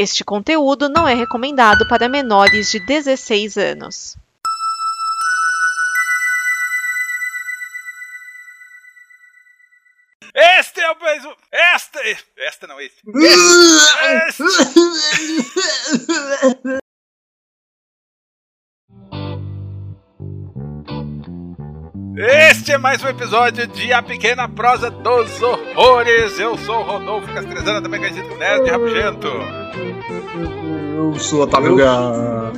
Este conteúdo não é recomendado para menores de 16 anos. Este é o mais um. Esta. Não, este. Este. este. É mais um episódio de A Pequena Prosa dos Horrores. Eu sou o Rodolfo Castrezana, também conhecido como Nerd Rabugento. Eu sou Otávio Gá.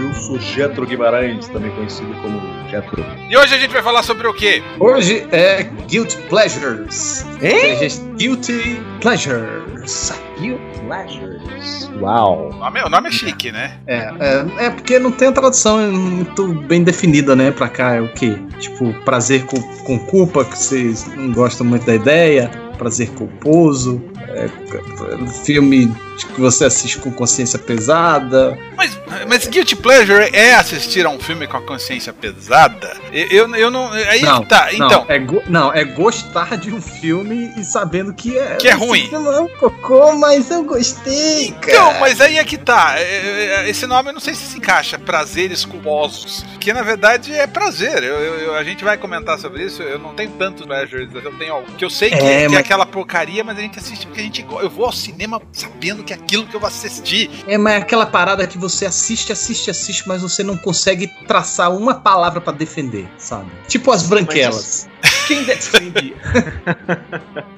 Eu sou Getro Guimarães, também conhecido como Getro. E hoje a gente vai falar sobre o quê? Hoje é Guilty Pleasures. Hein? Guilty Pleasures. Guilty Pleasures. Uau. O nome, o nome é chique, né? É, é, é, porque não tem a tradução muito bem definida, né? Pra cá é o quê? Tipo, prazer com, com culpa, que vocês não gostam muito da ideia. Prazer culposo. É, filme que você assiste com consciência pesada. Mas, mas Guilty Pleasure é assistir a um filme com a consciência pesada? Eu, eu, eu não. Aí não, tá. Então. Não é, go, não, é gostar de um filme e sabendo que é. Que é ruim. Não é um cocô, mas eu gostei, cara. Então, mas aí é que tá. Esse nome eu não sei se se encaixa. Prazeres culposos. Que na verdade é prazer. Eu, eu, a gente vai comentar sobre isso. Eu não tenho tantos pleasures. Eu tenho algo. Que eu sei que é, que é aquela porcaria, mas a gente assiste porque a gente. Eu vou ao cinema sabendo que é aquilo que eu vou assistir. É, mas é aquela parada que você assiste, assiste, assiste, mas você não consegue traçar uma palavra para defender, sabe? Tipo as branquelas. Quem defende?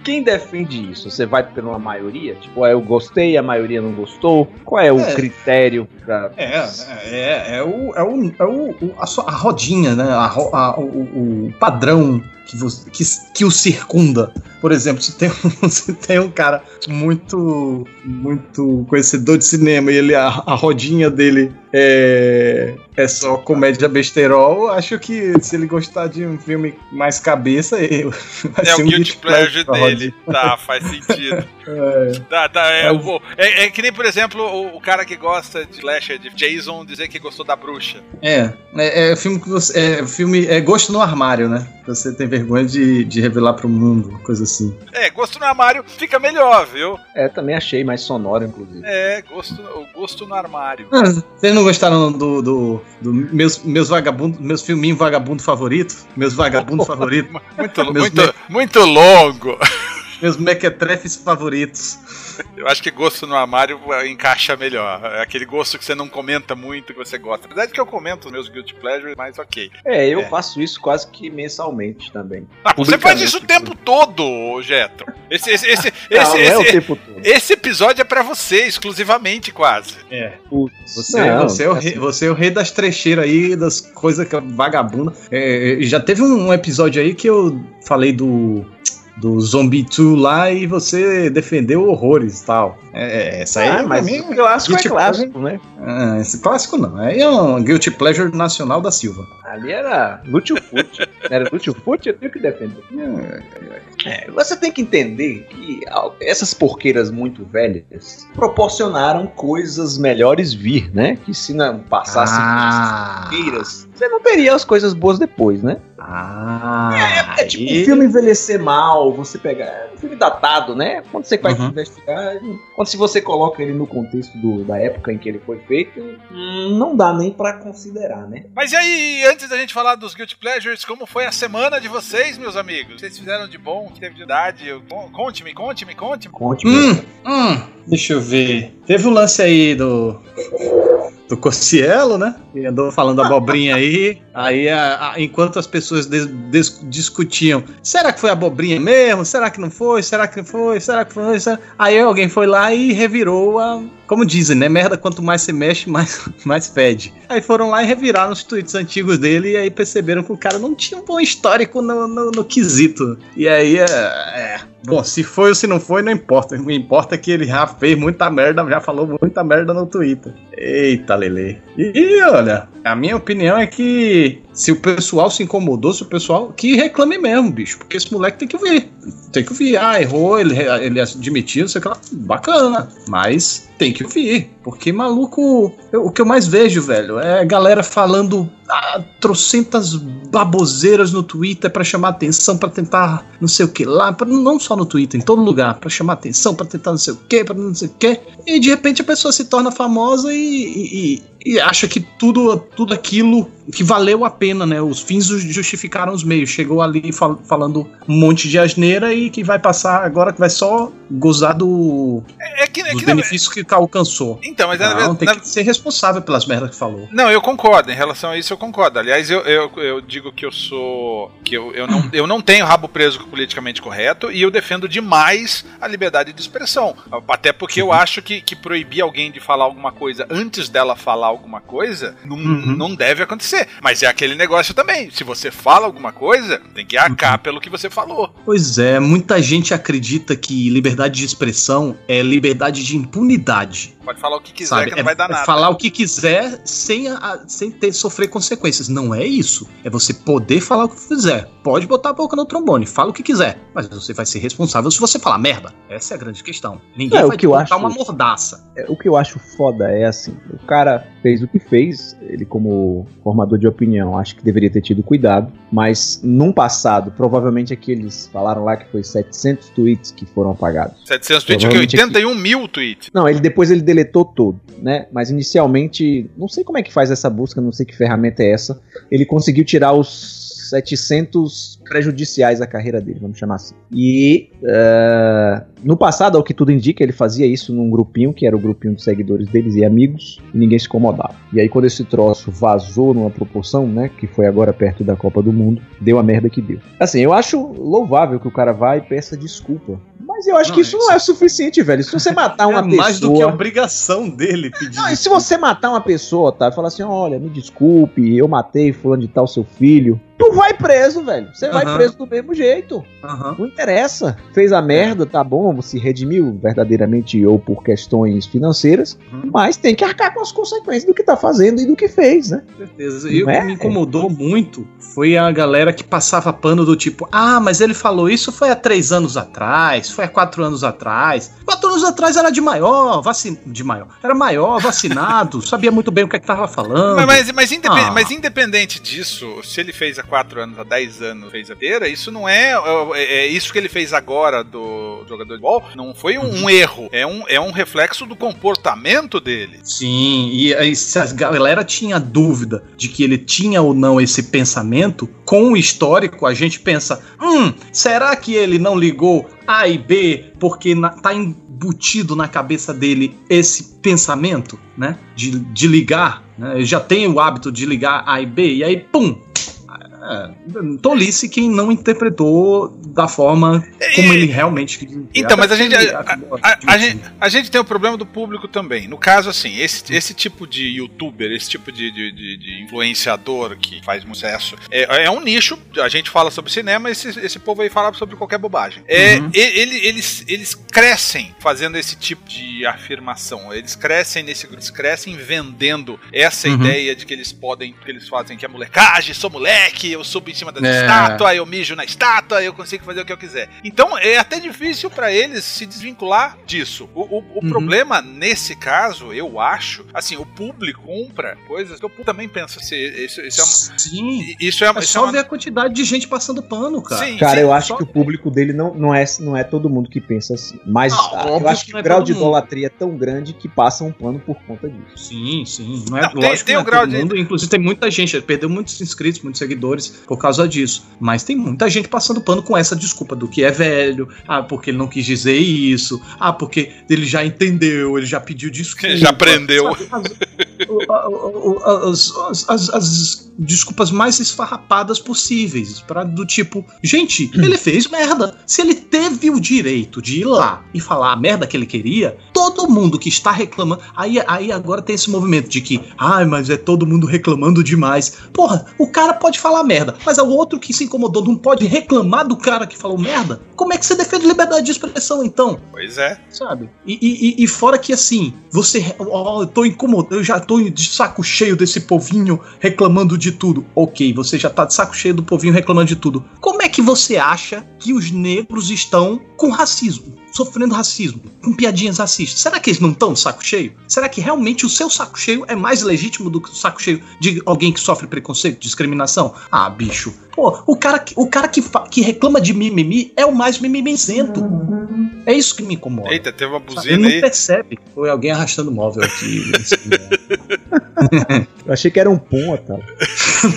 Quem defende isso? Você vai pela maioria? Tipo, é, eu gostei, a maioria não gostou? Qual é o é. critério pra. É, é, é, o, é, o, é o, a, sua, a rodinha, né? A, a, o, o padrão que, você, que, que o circunda. Por exemplo, se tem, um, se tem um cara muito muito conhecedor de cinema e ele a, a rodinha dele é, é só comédia besterol, acho que se ele gostar de um filme mais cabeça, ele vai é o um guilty pleasure dele. Tá, faz sentido. é. Tá, tá, é, é, é, que nem, por exemplo, o, o, cara que gosta de slasher, de Jason, dizer que gostou da bruxa. É, é, é filme que você. É filme. É gosto no armário, né? Você tem vergonha de, de revelar pro mundo, coisa assim. É, gosto no armário fica melhor, viu? É, também achei mais sonoro, inclusive. É, gosto, o gosto no armário. Ah, vocês não gostaram do, do, do meus, meus vagabundos, meus filminhos vagabundo favorito? Meus vagabundos favoritos? Muito, muito, me... muito longo. Meus mequetrefes favoritos. Eu acho que gosto no armário encaixa melhor. É aquele gosto que você não comenta muito, que você gosta. Apesar de que eu comento meus Guilty Pleasures, mas ok. É, eu é. faço isso quase que mensalmente também. Ah, você faz isso o tempo todo, Jeto. Esse, esse, esse, não, esse, não é esse, esse, episódio é para você, exclusivamente, quase. É. Você, não, você, é o rei, você é o rei das trecheiras aí, das coisas que é vagabunda. É, já teve um episódio aí que eu falei do do Zombie 2 lá e você defendeu horrores tal. É, é essa aí ah, mas mim, o clássico é clássico, né? Ah, esse clássico não. Aí é um Guilty Pleasure nacional da Silva. Ali era Lutiofoot. era Lutiofoot, eu tenho que defender. É, você tem que entender que essas porqueiras muito velhas proporcionaram coisas melhores vir, né? Que se não passasse ah. porqueiras, você não teria as coisas boas depois, né? Ah, é, é tipo um filme envelhecer mal, você pegar. É um filme datado, né? Quando você vai uhum. investigar, quando se você coloca ele no contexto do, da época em que ele foi feito, hum, não dá nem para considerar, né? Mas e aí, antes da gente falar dos Guilty Pleasures, como foi a semana de vocês, meus amigos? Vocês fizeram de bom? Que teve de idade? Conte-me, conte-me, conte-me. Conte-me. Hum, hum, deixa eu ver. Teve um lance aí do do Cossielo, né? E andou falando abobrinha aí. Aí, a, a, enquanto as pessoas discutiam, será que foi abobrinha mesmo? Será que não foi? Será que foi? Será que foi? Será... Aí alguém foi lá e revirou a. Como dizem, né? Merda, quanto mais se mexe, mais, mais fede. Aí foram lá e reviraram os tweets antigos dele e aí perceberam que o cara não tinha um bom histórico no, no, no quesito. E aí, é, é. Bom, se foi ou se não foi, não importa. O que importa é que ele já fez muita merda, já falou muita merda no Twitter. Eita, Lele. E, e olha, a minha opinião é que Se o pessoal se incomodou, se o pessoal. Que reclame mesmo, bicho. Porque esse moleque tem que ouvir. Tem que ouvir. Ah, errou, ele, ele admitiu, sei lá. Bacana. Mas tem que ouvir. Porque maluco. Eu, o que eu mais vejo, velho, é galera falando ah, trocentas baboseiras no Twitter para chamar atenção, para tentar não sei o que lá. Pra, não só no Twitter, em todo lugar. para chamar atenção, para tentar não sei o que, pra não sei o que. E de repente a pessoa se torna famosa e, e e acha que tudo, tudo aquilo que valeu a pena, né? Os fins justificaram os meios. Chegou ali fal falando um monte de asneira e que vai passar agora que vai só gozar do, é, é que, é dos benefícios na... que alcançou. Então, mas não, na... tem na... que ser responsável pelas merdas que falou. Não, eu concordo. Em relação a isso, eu concordo. Aliás, eu, eu, eu digo que eu sou. que eu, eu, não, eu não tenho rabo preso com o politicamente correto e eu defendo demais a liberdade de expressão. Até porque eu acho que, que proibir alguém de falar alguma coisa antes dela falar alguma coisa, não, uhum. não deve acontecer. Mas é aquele negócio também. Se você fala alguma coisa, tem que arcar uhum. pelo que você falou. Pois é, muita gente acredita que liberdade de expressão é liberdade de impunidade. Pode falar o que quiser Sabe? que não é, vai dar é nada. Falar o que quiser sem, a, sem ter sofrer consequências. Não é isso. É você poder falar o que quiser. Pode botar a boca no trombone, fala o que quiser. Mas você vai ser responsável se você falar merda. Essa é a grande questão. Ninguém é, vai te botar uma mordaça. É, o que eu acho foda é assim: o cara fez o que fez, ele, como formador de opinião, acho que deveria ter tido cuidado. Mas num passado, provavelmente aqueles falaram lá que foi 700 tweets que foram apagados. 700 tweets, que 81 aqui... mil tweets. Não, ele depois ele deletou todo, né? Mas inicialmente, não sei como é que faz essa busca, não sei que ferramenta é essa. Ele conseguiu tirar os 700 prejudiciais à carreira dele, vamos chamar assim. E uh, no passado, ao que tudo indica, ele fazia isso num grupinho, que era o grupinho de seguidores deles e amigos, e ninguém se incomodava. E aí, quando esse troço vazou numa proporção, né, que foi agora perto da Copa do Mundo, deu a merda que deu. Assim, eu acho louvável que o cara vá e peça desculpa. Mas eu acho não, que isso, isso não é suficiente, velho. Se você matar uma é pessoa. mais do que a obrigação dele pedir. Não, e se você matar uma pessoa, tá? E falar assim: olha, me desculpe, eu matei fulano de tal seu filho tu vai preso, velho. Você uhum. vai preso do mesmo jeito. Uhum. Não interessa. Fez a merda, tá bom, se redimiu verdadeiramente ou por questões financeiras, uhum. mas tem que arcar com as consequências do que tá fazendo e do que fez, né? Com certeza. E o que é? me incomodou muito foi a galera que passava pano do tipo, ah, mas ele falou isso foi há três anos atrás, foi há quatro anos atrás. Quatro anos atrás era de maior, vacin... de maior, era maior, vacinado, sabia muito bem o que, é que tava falando. Mas, mas, mas, independ... ah. mas independente disso, se ele fez há 4 anos, há 10 anos fez a inteira, isso não é, é, é, isso que ele fez agora do jogador de bola, não foi um, um, erro, é um, é um reflexo do comportamento dele. Sim, e aí, se a galera tinha dúvida de que ele tinha ou não esse pensamento, com o histórico a gente pensa, hum, será que ele não ligou A e B porque na, tá embutido na cabeça dele esse pensamento, né, de, de ligar, né, já tem o hábito de ligar A e B, e aí, pum, é, tolice quem não interpretou da forma como ele realmente Então, mas a gente a, a, a, gente a, gente tem o problema do público também. No caso, assim, esse, esse tipo de youtuber, esse tipo de, de, de, de influenciador que faz sucesso, é, é, um nicho. A gente fala sobre cinema, esse, esse povo aí fala sobre qualquer bobagem. É, uhum. ele, eles, eles crescem fazendo esse tipo de afirmação. Eles crescem nesse eles crescem vendendo essa uhum. ideia de que eles podem, que eles fazem que é molecagem, sou moleque, eu subo em cima da é. estátua, eu mijo na estátua, eu consigo fazer o que eu quiser. Então é até difícil para eles se desvincular disso. O, o, o uhum. problema nesse caso, eu acho, assim, o público compra coisas que eu também penso assim, isso, isso é uma, Sim. Isso é, uma, é só é uma... ver a quantidade de gente passando pano, cara. Sim, cara, sim, eu acho que o público dele não, não, é, não é todo mundo que pensa assim. Mas ah, eu acho que, que o é grau de idolatria é tão grande que passa um pano por conta disso. Sim, sim. Não é não, lógico tem, tem um grau de... mundo. Inclusive tem muita gente, perdeu muitos inscritos, muitos seguidores por causa disso. Mas tem muita gente passando pano com essa desculpa do que é velho, ah, porque ele não quis dizer isso, ah, porque ele já entendeu, ele já pediu desculpa. Já aprendeu. As, as, as, as, desculpas mais esfarrapadas possíveis. para do tipo, gente, ele fez merda. Se ele teve o direito de ir lá e falar a merda que ele queria, todo mundo que está reclamando. Aí, aí agora tem esse movimento de que, ai, ah, mas é todo mundo reclamando demais. Porra, o cara pode falar merda, mas é o outro que se incomodou não pode reclamar do cara que falou merda? Como é que você defende liberdade de expressão então? Pois é. Sabe? E, e, e fora que assim, você. Ó, oh, eu tô incomodado, eu já tô de saco cheio desse povinho reclamando de tudo. Ok, você já tá de saco cheio do povinho reclamando de tudo. Como é que você acha que os negros estão com racismo? Sofrendo racismo, com piadinhas racistas. Será que eles não estão de saco cheio? Será que realmente o seu saco cheio é mais legítimo do que o saco cheio de alguém que sofre preconceito, discriminação? Ah, bicho. Pô, o cara, o cara que, que reclama de mimimi é o mais mimimizento. É isso que me incomoda. Eita, teve uma buzina Ele não aí. percebe. Foi alguém arrastando móvel aqui. eu achei que era um Otávio.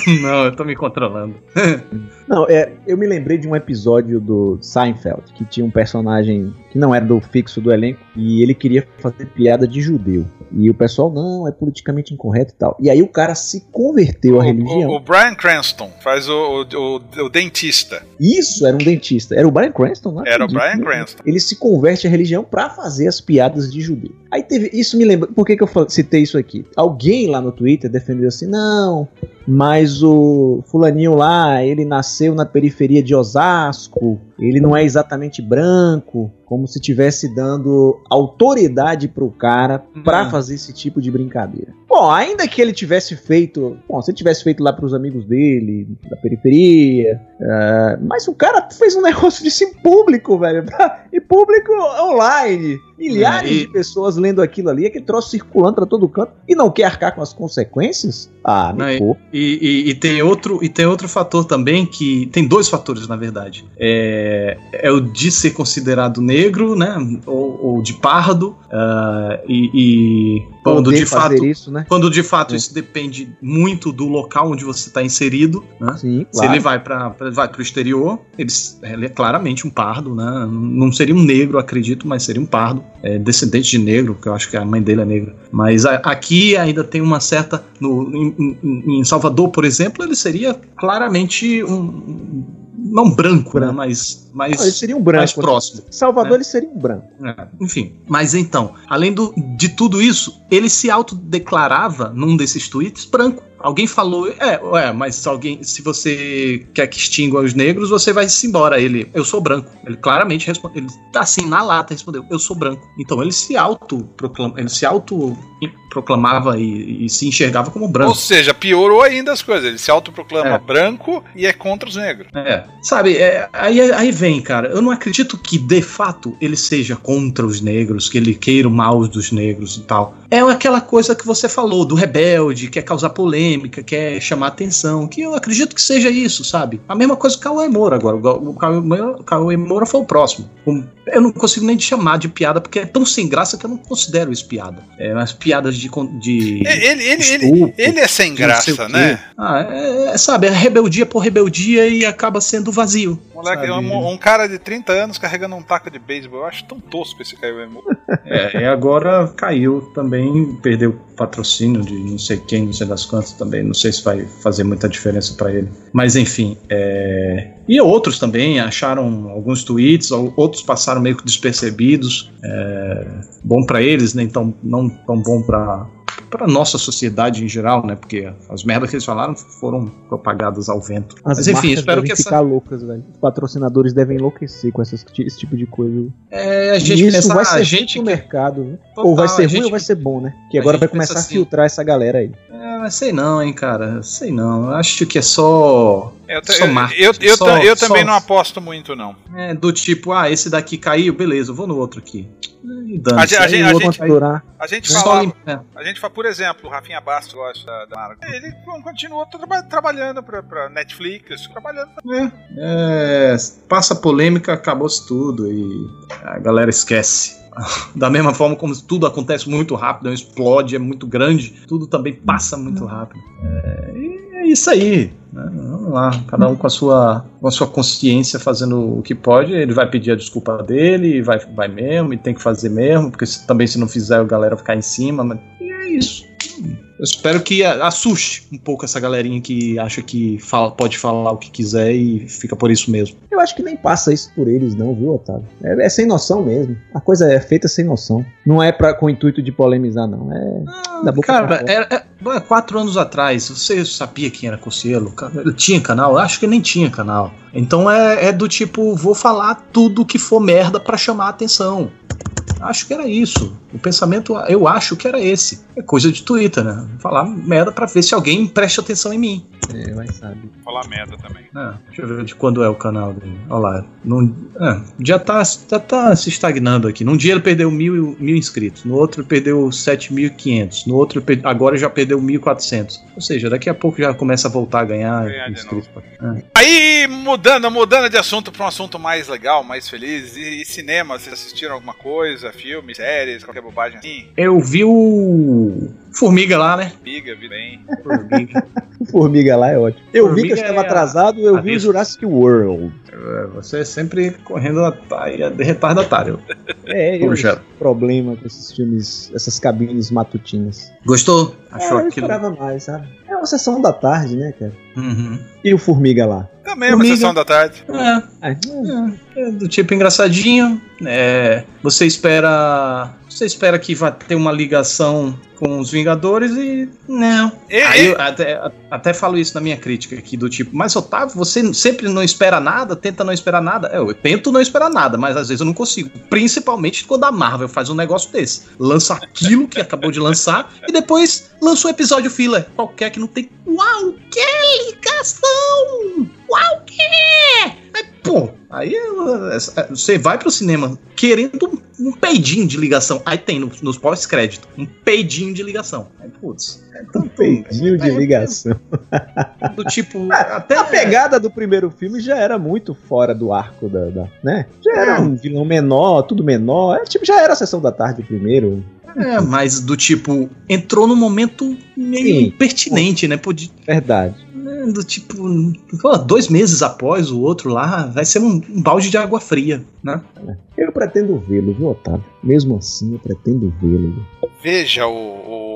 não, eu tô me controlando. não, é, eu me lembrei de um episódio do Seinfeld, que tinha um personagem que não era do fixo do elenco, e ele queria fazer piada de judeu. E o pessoal, não, é politicamente incorreto e tal. E aí o cara se converteu o, à religião. O, o, Brian Cranston faz o, o, o, dentista. Isso, era um dentista. Era o Brian Cranston, não Era o Brian Cranston. Ele se converte à religião para fazer as piadas de judeu. Aí teve. Isso me lembra. Por que, que eu citei isso aqui? Alguém lá no Twitter defendeu assim: não, mas o fulaninho lá, ele nasceu na periferia de Osasco, ele não é exatamente branco, como se estivesse dando autoridade pro cara para uhum. fazer esse tipo de brincadeira. Bom, ainda que ele tivesse feito, bom, se ele tivesse feito lá para os amigos dele, da periferia, uh, mas o cara fez um negócio disso em público, velho, e público online. Milhares é, e... de pessoas lendo aquilo ali, aquele troço circulando para todo canto e não quer arcar com as consequências? Ah, me não, e, e, e, tem outro, e tem outro fator também que. Tem dois fatores, na verdade. É, é o de ser considerado negro, né? Ou, ou de pardo. Uh, e, e quando de fato, isso, né? quando de fato é. isso depende muito do local onde você está inserido, né? Sim, claro. Se ele vai para vai o exterior, ele, ele, é claramente um pardo, né? Não seria um negro, acredito, mas seria um pardo, é, descendente de negro, que eu acho que a mãe dele é negra. Mas a, aqui ainda tem uma certa no, em, em, em Salvador, por exemplo, ele seria claramente um não branco, né? Mas, mas não, ele seria um branco. Mais próximo. Salvador né? ele seria um branco. É, enfim, mas então, além do, de tudo isso, ele se autodeclarava num desses tweets branco. Alguém falou, é, é, mas se alguém, se você quer que extingua os negros, você vai se embora. Ele, eu sou branco. Ele claramente respondeu, ele tá assim na lata respondeu, eu sou branco. Então ele se auto proclama, ele se auto proclamava e, e, se enxergava como branco. Ou seja, piorou ainda as coisas. Ele se autoproclama é. branco e é contra os negros. É. Sabe, é, aí, aí vem, cara. Eu não acredito que de fato ele seja contra os negros, que ele queira o mal dos negros e tal. É aquela coisa que você falou, do rebelde, quer causar polêmica, quer chamar atenção, que eu acredito que seja isso, sabe? A mesma coisa que o Cauê Moura agora. O Cauê Moura foi o próximo. Eu não consigo nem chamar de piada, porque é tão sem graça que eu não considero isso piada. É umas piadas de. De ele, ele, estupro, ele, ele é sem graça, né? Ah, é, é, sabe, é rebeldia por rebeldia e acaba sendo vazio. Moleque, um, um, cara de 30 anos carregando um taco de beisebol. Eu acho tão tosco esse Moura. É, e agora caiu também, perdeu patrocínio de não sei quem, não sei das quantas também. Não sei se vai fazer muita diferença para ele. Mas enfim, é... e outros também acharam alguns tweets, outros passaram meio que despercebidos. É... Bom para eles, né? Então não tão bom para para nossa sociedade em geral, né? Porque as merdas que eles falaram foram propagadas ao vento. As Mas enfim, espero que ficar essa... loucas, velho. Os patrocinadores devem enlouquecer com essas, esse tipo de coisa. É, a gente isso pensa, vai ser a gente que... mercado, né? Total, ou vai ser ruim gente... ou vai ser bom, né? Que agora vai começar assim, a filtrar essa galera aí. É, sei não, hein, cara. Sei não. Acho que é só eu, eu, eu, só, eu, também só, não aposto muito, não. É, do tipo, ah, esse daqui caiu, beleza, eu vou no outro aqui. A, a, gente, a, gente, a gente fala, a gente fala, por exemplo, o Rafinha Bastos gosta da, da marca. Ele continua tra trabalhando pra, pra Netflix, trabalhando. É, é, passa polêmica, acabou-se tudo e a galera esquece. Da mesma forma como tudo acontece muito rápido, explode, é muito grande, tudo também passa muito rápido. É, é isso aí. Né? Vamos lá, cada um com a sua com a sua consciência fazendo o que pode, ele vai pedir a desculpa dele, vai, vai mesmo, e tem que fazer mesmo, porque se, também se não fizer a galera ficar em cima, mas, e é isso. Eu espero que assuste um pouco essa galerinha que acha que fala, pode falar o que quiser e fica por isso mesmo. Eu acho que nem passa isso por eles, não, viu, Otávio? É, é sem noção mesmo. A coisa é feita sem noção. Não é pra, com o intuito de polemizar, não. É ah, da boca Cara, é, quatro anos atrás, você sabia quem era Cossielo? Ele tinha canal? Acho que nem tinha canal. Então é, é do tipo, vou falar tudo que for merda para chamar a atenção. Acho que era isso. O pensamento, eu acho que era esse. É coisa de Twitter, né? Falar merda pra ver se alguém preste atenção em mim. É, vai saber. Falar merda também. Ah, deixa eu ver de quando é o canal dele. Olha lá. Num, ah, já, tá, já tá se estagnando aqui. Num dia ele perdeu mil, mil inscritos, no outro ele perdeu 7.500, no outro ele agora já perdeu 1.400. Ou seja, daqui a pouco já começa a voltar a ganhar, inscritos. Ah. Aí, mudando, mudando de assunto pra um assunto mais legal, mais feliz. E, e cinema, vocês assistiram alguma coisa? Filmes, séries, qualquer bobagem assim? Eu vi o Formiga lá, né? Amiga, vi bem. Formiga. O Formiga lá é ótimo. Eu vi que eu Formiga estava é atrasado, eu vi o Jurassic World. É, Você é sempre correndo atrás de retardatário. É, eu Puxa. problema com esses filmes, essas cabines matutinas. Gostou? É, Achou eu aquilo? esperava mais, sabe? É uma sessão da tarde, né, cara? Uhum. E o Formiga lá? Também é uma Formiga. sessão da tarde. É, Ah, É, é do tipo engraçadinho. É, você espera. Você espera que vai ter uma ligação com os Vingadores e. Não. E- Aí e- eu até, até falo isso na minha crítica aqui, do tipo, mas Otávio, você sempre não espera nada, tenta não esperar nada. É, Eu tento não esperar nada, mas às vezes eu não consigo. Principalmente quando a Marvel faz um negócio desse. Lança aquilo que acabou de lançar e depois lança um episódio filler. Qualquer que não tem qualquer ligação! Qualquer! Aí, pô, aí eh, você vai pro cinema querendo um peidinho de ligação. Aí tem no- nos pós-crédito, um peidinho de ligação. Aí, putz, é tão Peidinho de ligação. do tipo, até A pegada do primeiro filme já era muito fora do arco da. da- né? Já era um vilão menor, tudo menor. É, tipo, já era a sessão da tarde primeiro. É, mas do tipo, entrou num momento meio Sim. impertinente, né? Podia, Verdade. Do tipo, pô, dois meses após o outro lá, vai ser um, um balde de água fria, né? Eu pretendo vê-lo, viu, Otávio? Mesmo assim, eu pretendo vê-lo. Veja o. o-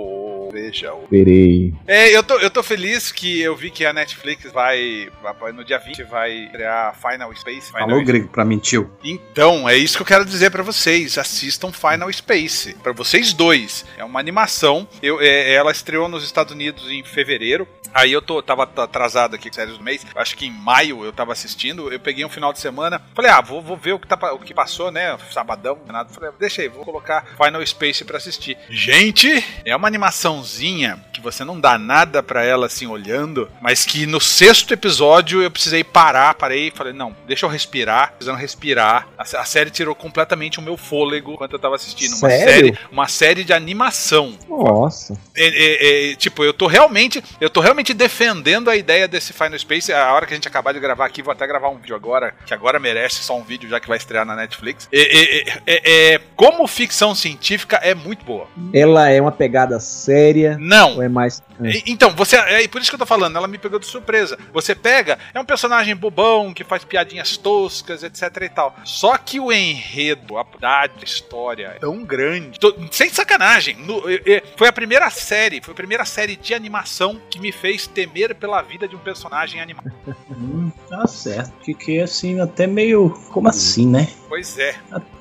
Veja o. Verei. É, eu tô, eu tô feliz que eu vi que a Netflix vai. vai- No dia 20 vai criar Final Space. Final Falou grego pra mentiu. Então, é isso que eu quero dizer pra vocês. Assistam Final Space. Pra vocês dois. É uma animação. Eu, é, ela estreou nos Estados Unidos em fevereiro. Aí eu tô, tava atrasado aqui com séries do mês. Acho que em maio eu tava assistindo. Eu peguei um final de semana. Falei, ah, vou, vou ver o que, tá, o que passou, né? Sabadão, nada. Falei, deixa aí, vou colocar Final Space pra assistir. Gente, é uma animaçãozinha que você não dá nada pra ela assim olhando, mas que no sexto episódio eu precisei parar, parei e falei, não, deixa eu respirar, precisando respirar. A, a série tirou completamente o meu fôlego enquanto eu tava assistindo. Uma Sério? série, uma série de animação. Nossa. É, é, é, tipo, eu tô realmente, eu tô realmente defendendo a ideia desse Final Space. A hora que a gente acabar de gravar aqui, vou até gravar um vídeo agora, que agora merece só um vídeo, já que vai estrear na Netflix. É, é, é, é, como ficção científica é muito boa. Ela é uma pegada séria Não, ou é mais. Então, você. É por isso que eu tô falando, ela me pegou de surpresa. Você pega, é um personagem bobão que faz piadinhas toscas, etc e tal. Só que o enredo, a verdade, a história é tão grande. Tô- sem sacanagem. no- é- é- foi a primeira série, foi a primeira série de animação que me fez temer pela vida de um personagem animado. Hum, tá certo. Fiquei assim, até meio. Como assim, né? Pois é.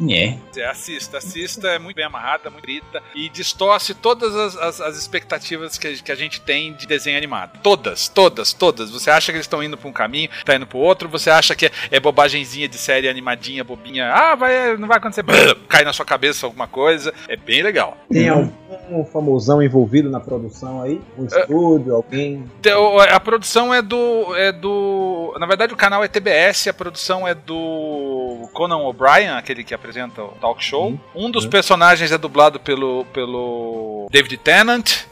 É. É, assista, assista, é muito bem amarrada, muito grita e distorce todas as, as- as expectativas que a, que a gente tem de desenho animado. Todas, todas, todas. Você acha que eles estão indo pra um caminho, tá indo pro outro, você acha que é, é bobagenzinha de série animadinha, bobinha, ah, vai, não vai acontecer, cai na sua cabeça alguma coisa. É bem legal. Tem algum famosão envolvido na produção aí? Um estúdio, alguém? Então, A produção é do. é do. Na verdade, o canal é TBS, a produção é do Conan O'Brien, aquele que apresenta o talk show. Um dos personagens é dublado pelo, pelo David Tennant.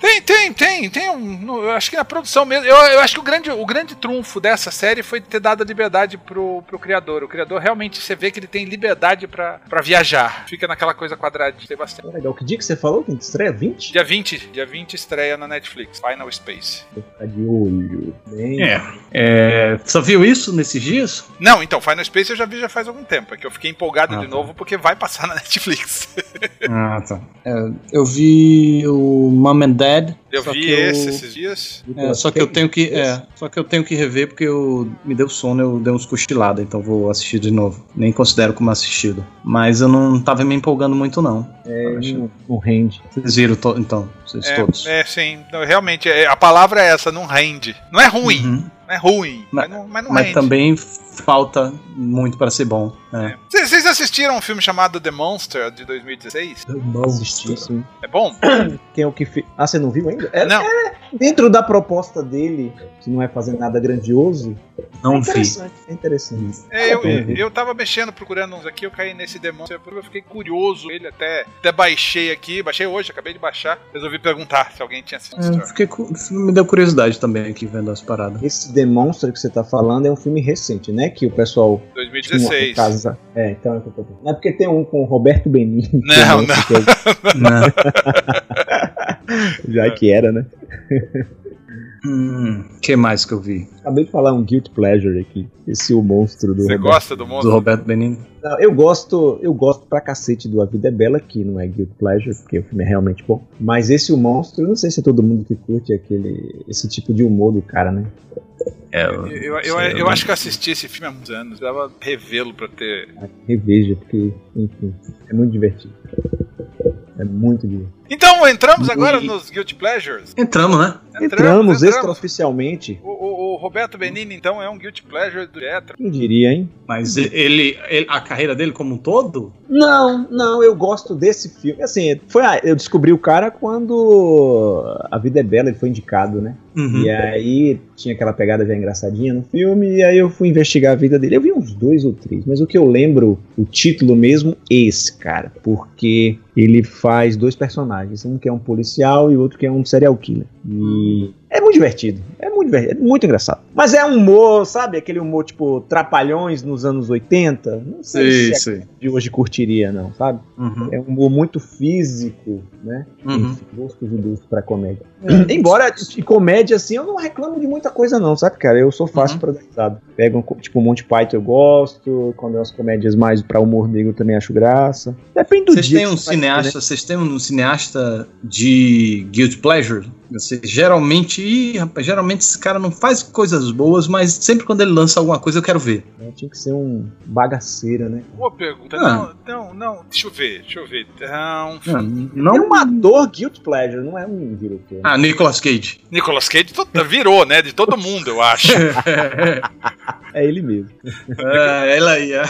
Tem, tem, tem, tem um. no- Eu acho que na produção mesmo. Eu, eu acho que o grande, o grande trunfo dessa série foi ter dado a liberdade pro, pro criador. O criador realmente você vê que ele tem liberdade pra pra viajar. Fica naquela coisa quadradinha. Tem bastante. É legal. Que dia que você falou que estreia? 20? Dia 20, dia 20 estreia na Netflix, Final Space. Vou ficar de olho. Bem, É. é. Só viu isso nesses dias? Não, então, Final Space eu já vi já faz algum tempo. É que eu fiquei empolgado Ah, de tá. novo porque vai passar na Netflix. Ah, tá. É, eu vi o Mom and Dad. Eu só vi eu- esse esses dias. É, só que eu tenho que. É, só que eu tenho que rever porque eu me deu sono, eu dei uns cochilados, então vou assistir de novo. Nem considero como assistido. Mas eu não tava me empolgando muito, não. É, não, não rende. Vocês viram to- então, vocês todos. É, é, sim. Não, realmente, é, a palavra é essa, não rende. Não é ruim, Uhum. É ruim, mas, mas não, mas não Mas também falta muito para ser bom. É. Vocês assistiram um filme chamado The Monster de 2016? The Monster. sim. É bom? Quem é o que Ah, você não viu ainda? É, não. É, dentro da proposta dele, que não é fazer nada grandioso. Não é interessante, vi. É interessante. É, eu, eu tava mexendo, procurando uns aqui, eu caí nesse The Monster, eu fiquei curioso. Ele até, até baixei aqui, baixei hoje, acabei de baixar. Resolvi perguntar se alguém tinha assistido. É, fiquei, me deu curiosidade também aqui vendo as paradas. Esse The Monster que você tá falando é um filme recente, né? Que o pessoal. 2016. Casa... É, então é que eu tô Não é porque tem um com o Roberto Benigni. Não, não. não. Já que era, né? Hum, que mais que eu vi? Acabei de falar um Guilt Pleasure aqui. Esse o monstro do. Você Roberto, gosta do monstro? Do Roberto Benigni? Não, eu gosto, eu gosto pra cacete do A Vida é Bela, que não é Guilt Pleasure, porque o filme é realmente bom. Mas esse o monstro, eu não sei se é todo mundo que curte aquele, esse tipo de humor do cara, né? É, eu, eu, eu, eu, acho que eu assisti esse filme há muitos anos, dava revê-lo pra ter. Reveja, porque, enfim, é muito divertido. É muito divertido. Então, entramos agora e... nos Guilty Pleasures? Entramos, né? Entramos, entramos, extraoficialmente. O, o, o, Roberto Benini, então, é um Guilty Pleasure do Jetro. Quem diria, hein? Mas ele, ele, a carreira dele como um todo? Não, não, eu gosto desse filme. Assim, foi, eu descobri o cara quando A Vida é Bela, ele foi indicado, né? Uhum. E aí tinha aquela pegada já engraçadinha no filme, e aí eu fui investigar a vida dele. Eu vi uns dois ou três, mas o que eu lembro, o título mesmo, esse, cara. Porque ele faz dois personagens, um que é um policial e outro que é um serial killer. E é muito divertido. É muito divertido, é muito engraçado. Mas é um humor, sabe? Aquele humor tipo Trapalhões nos anos 80. Não sei sim, se é de hoje curtiria, não, sabe? Uhum. É um humor muito físico, né? Uhum. Gostos e pra comédia. É. Embora de comédia, assim, eu não reclamo de muita coisa, não, sabe, cara? Eu sou fácil uhum. pra dar risada. Pega um, tipo, um Monty Python eu gosto. Quando é umas comédias mais pra humor negro eu também acho graça. Depende do Vocês dia. Têm um cineasta, né? Vocês têm um cineasta de Guild Pleasure? Você, geralmente, rapaz, geralmente esse cara não faz coisas boas, mas sempre quando ele lança alguma coisa eu quero ver. É, tinha que ser um bagaceira, né? Boa pergunta. Ah. Não, não, não. Deixa eu ver, deixa eu ver. Não, não, não é um ator guilt pleasure, não é um diretor. Ah, Nicolas Cage. Nicolas Cage virou, né? De todo mundo, eu acho. é ele mesmo. É, ela aí. É.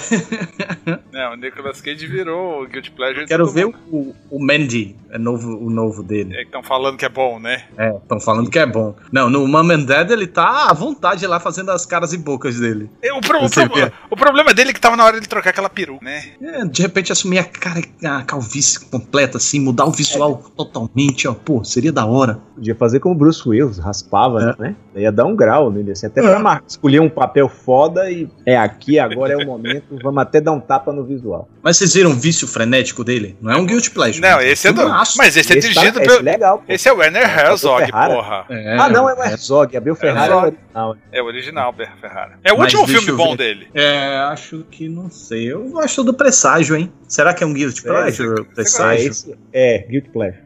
Não, o Nicolas Cage virou o guilt pleasure. Quero ver o, o Mandy, é novo, o novo dele. É que estão falando que é bom, né? É, estão falando que é bom. Não, no Mom and Dad ele tá à vontade lá fazendo as caras e bocas dele. É, o, pro, o, pro, o, problema dele é que tava na hora de trocar aquela peru, né? É, de repente assumir a cara, a calvície completa, assim, mudar o visual é. totalmente, ó. Pô, seria da hora. Podia fazer como o Bruce Willis, raspava, é. né? Ia dar um grau nele, assim, até pra é. escolher um papel foda e é aqui, agora é o momento, vamos até dar um tapa no visual. Mas vocês viram o vício frenético dele? Não é um guilty pleasure. Não, esse é do. Mas esse é esse dirigido tá, pelo. Esse, é legal, esse é o Werner Herzog, porra. É, ah, não, é o Herzog. Abel Ferrara é, o original. É o original, Ferrara. É o Mas último filme bom dele. É, acho que não sei. Eu gosto do Presságio, hein? Será que é um Guilty Pleasure? Presságio? É, Guilty Pleasure.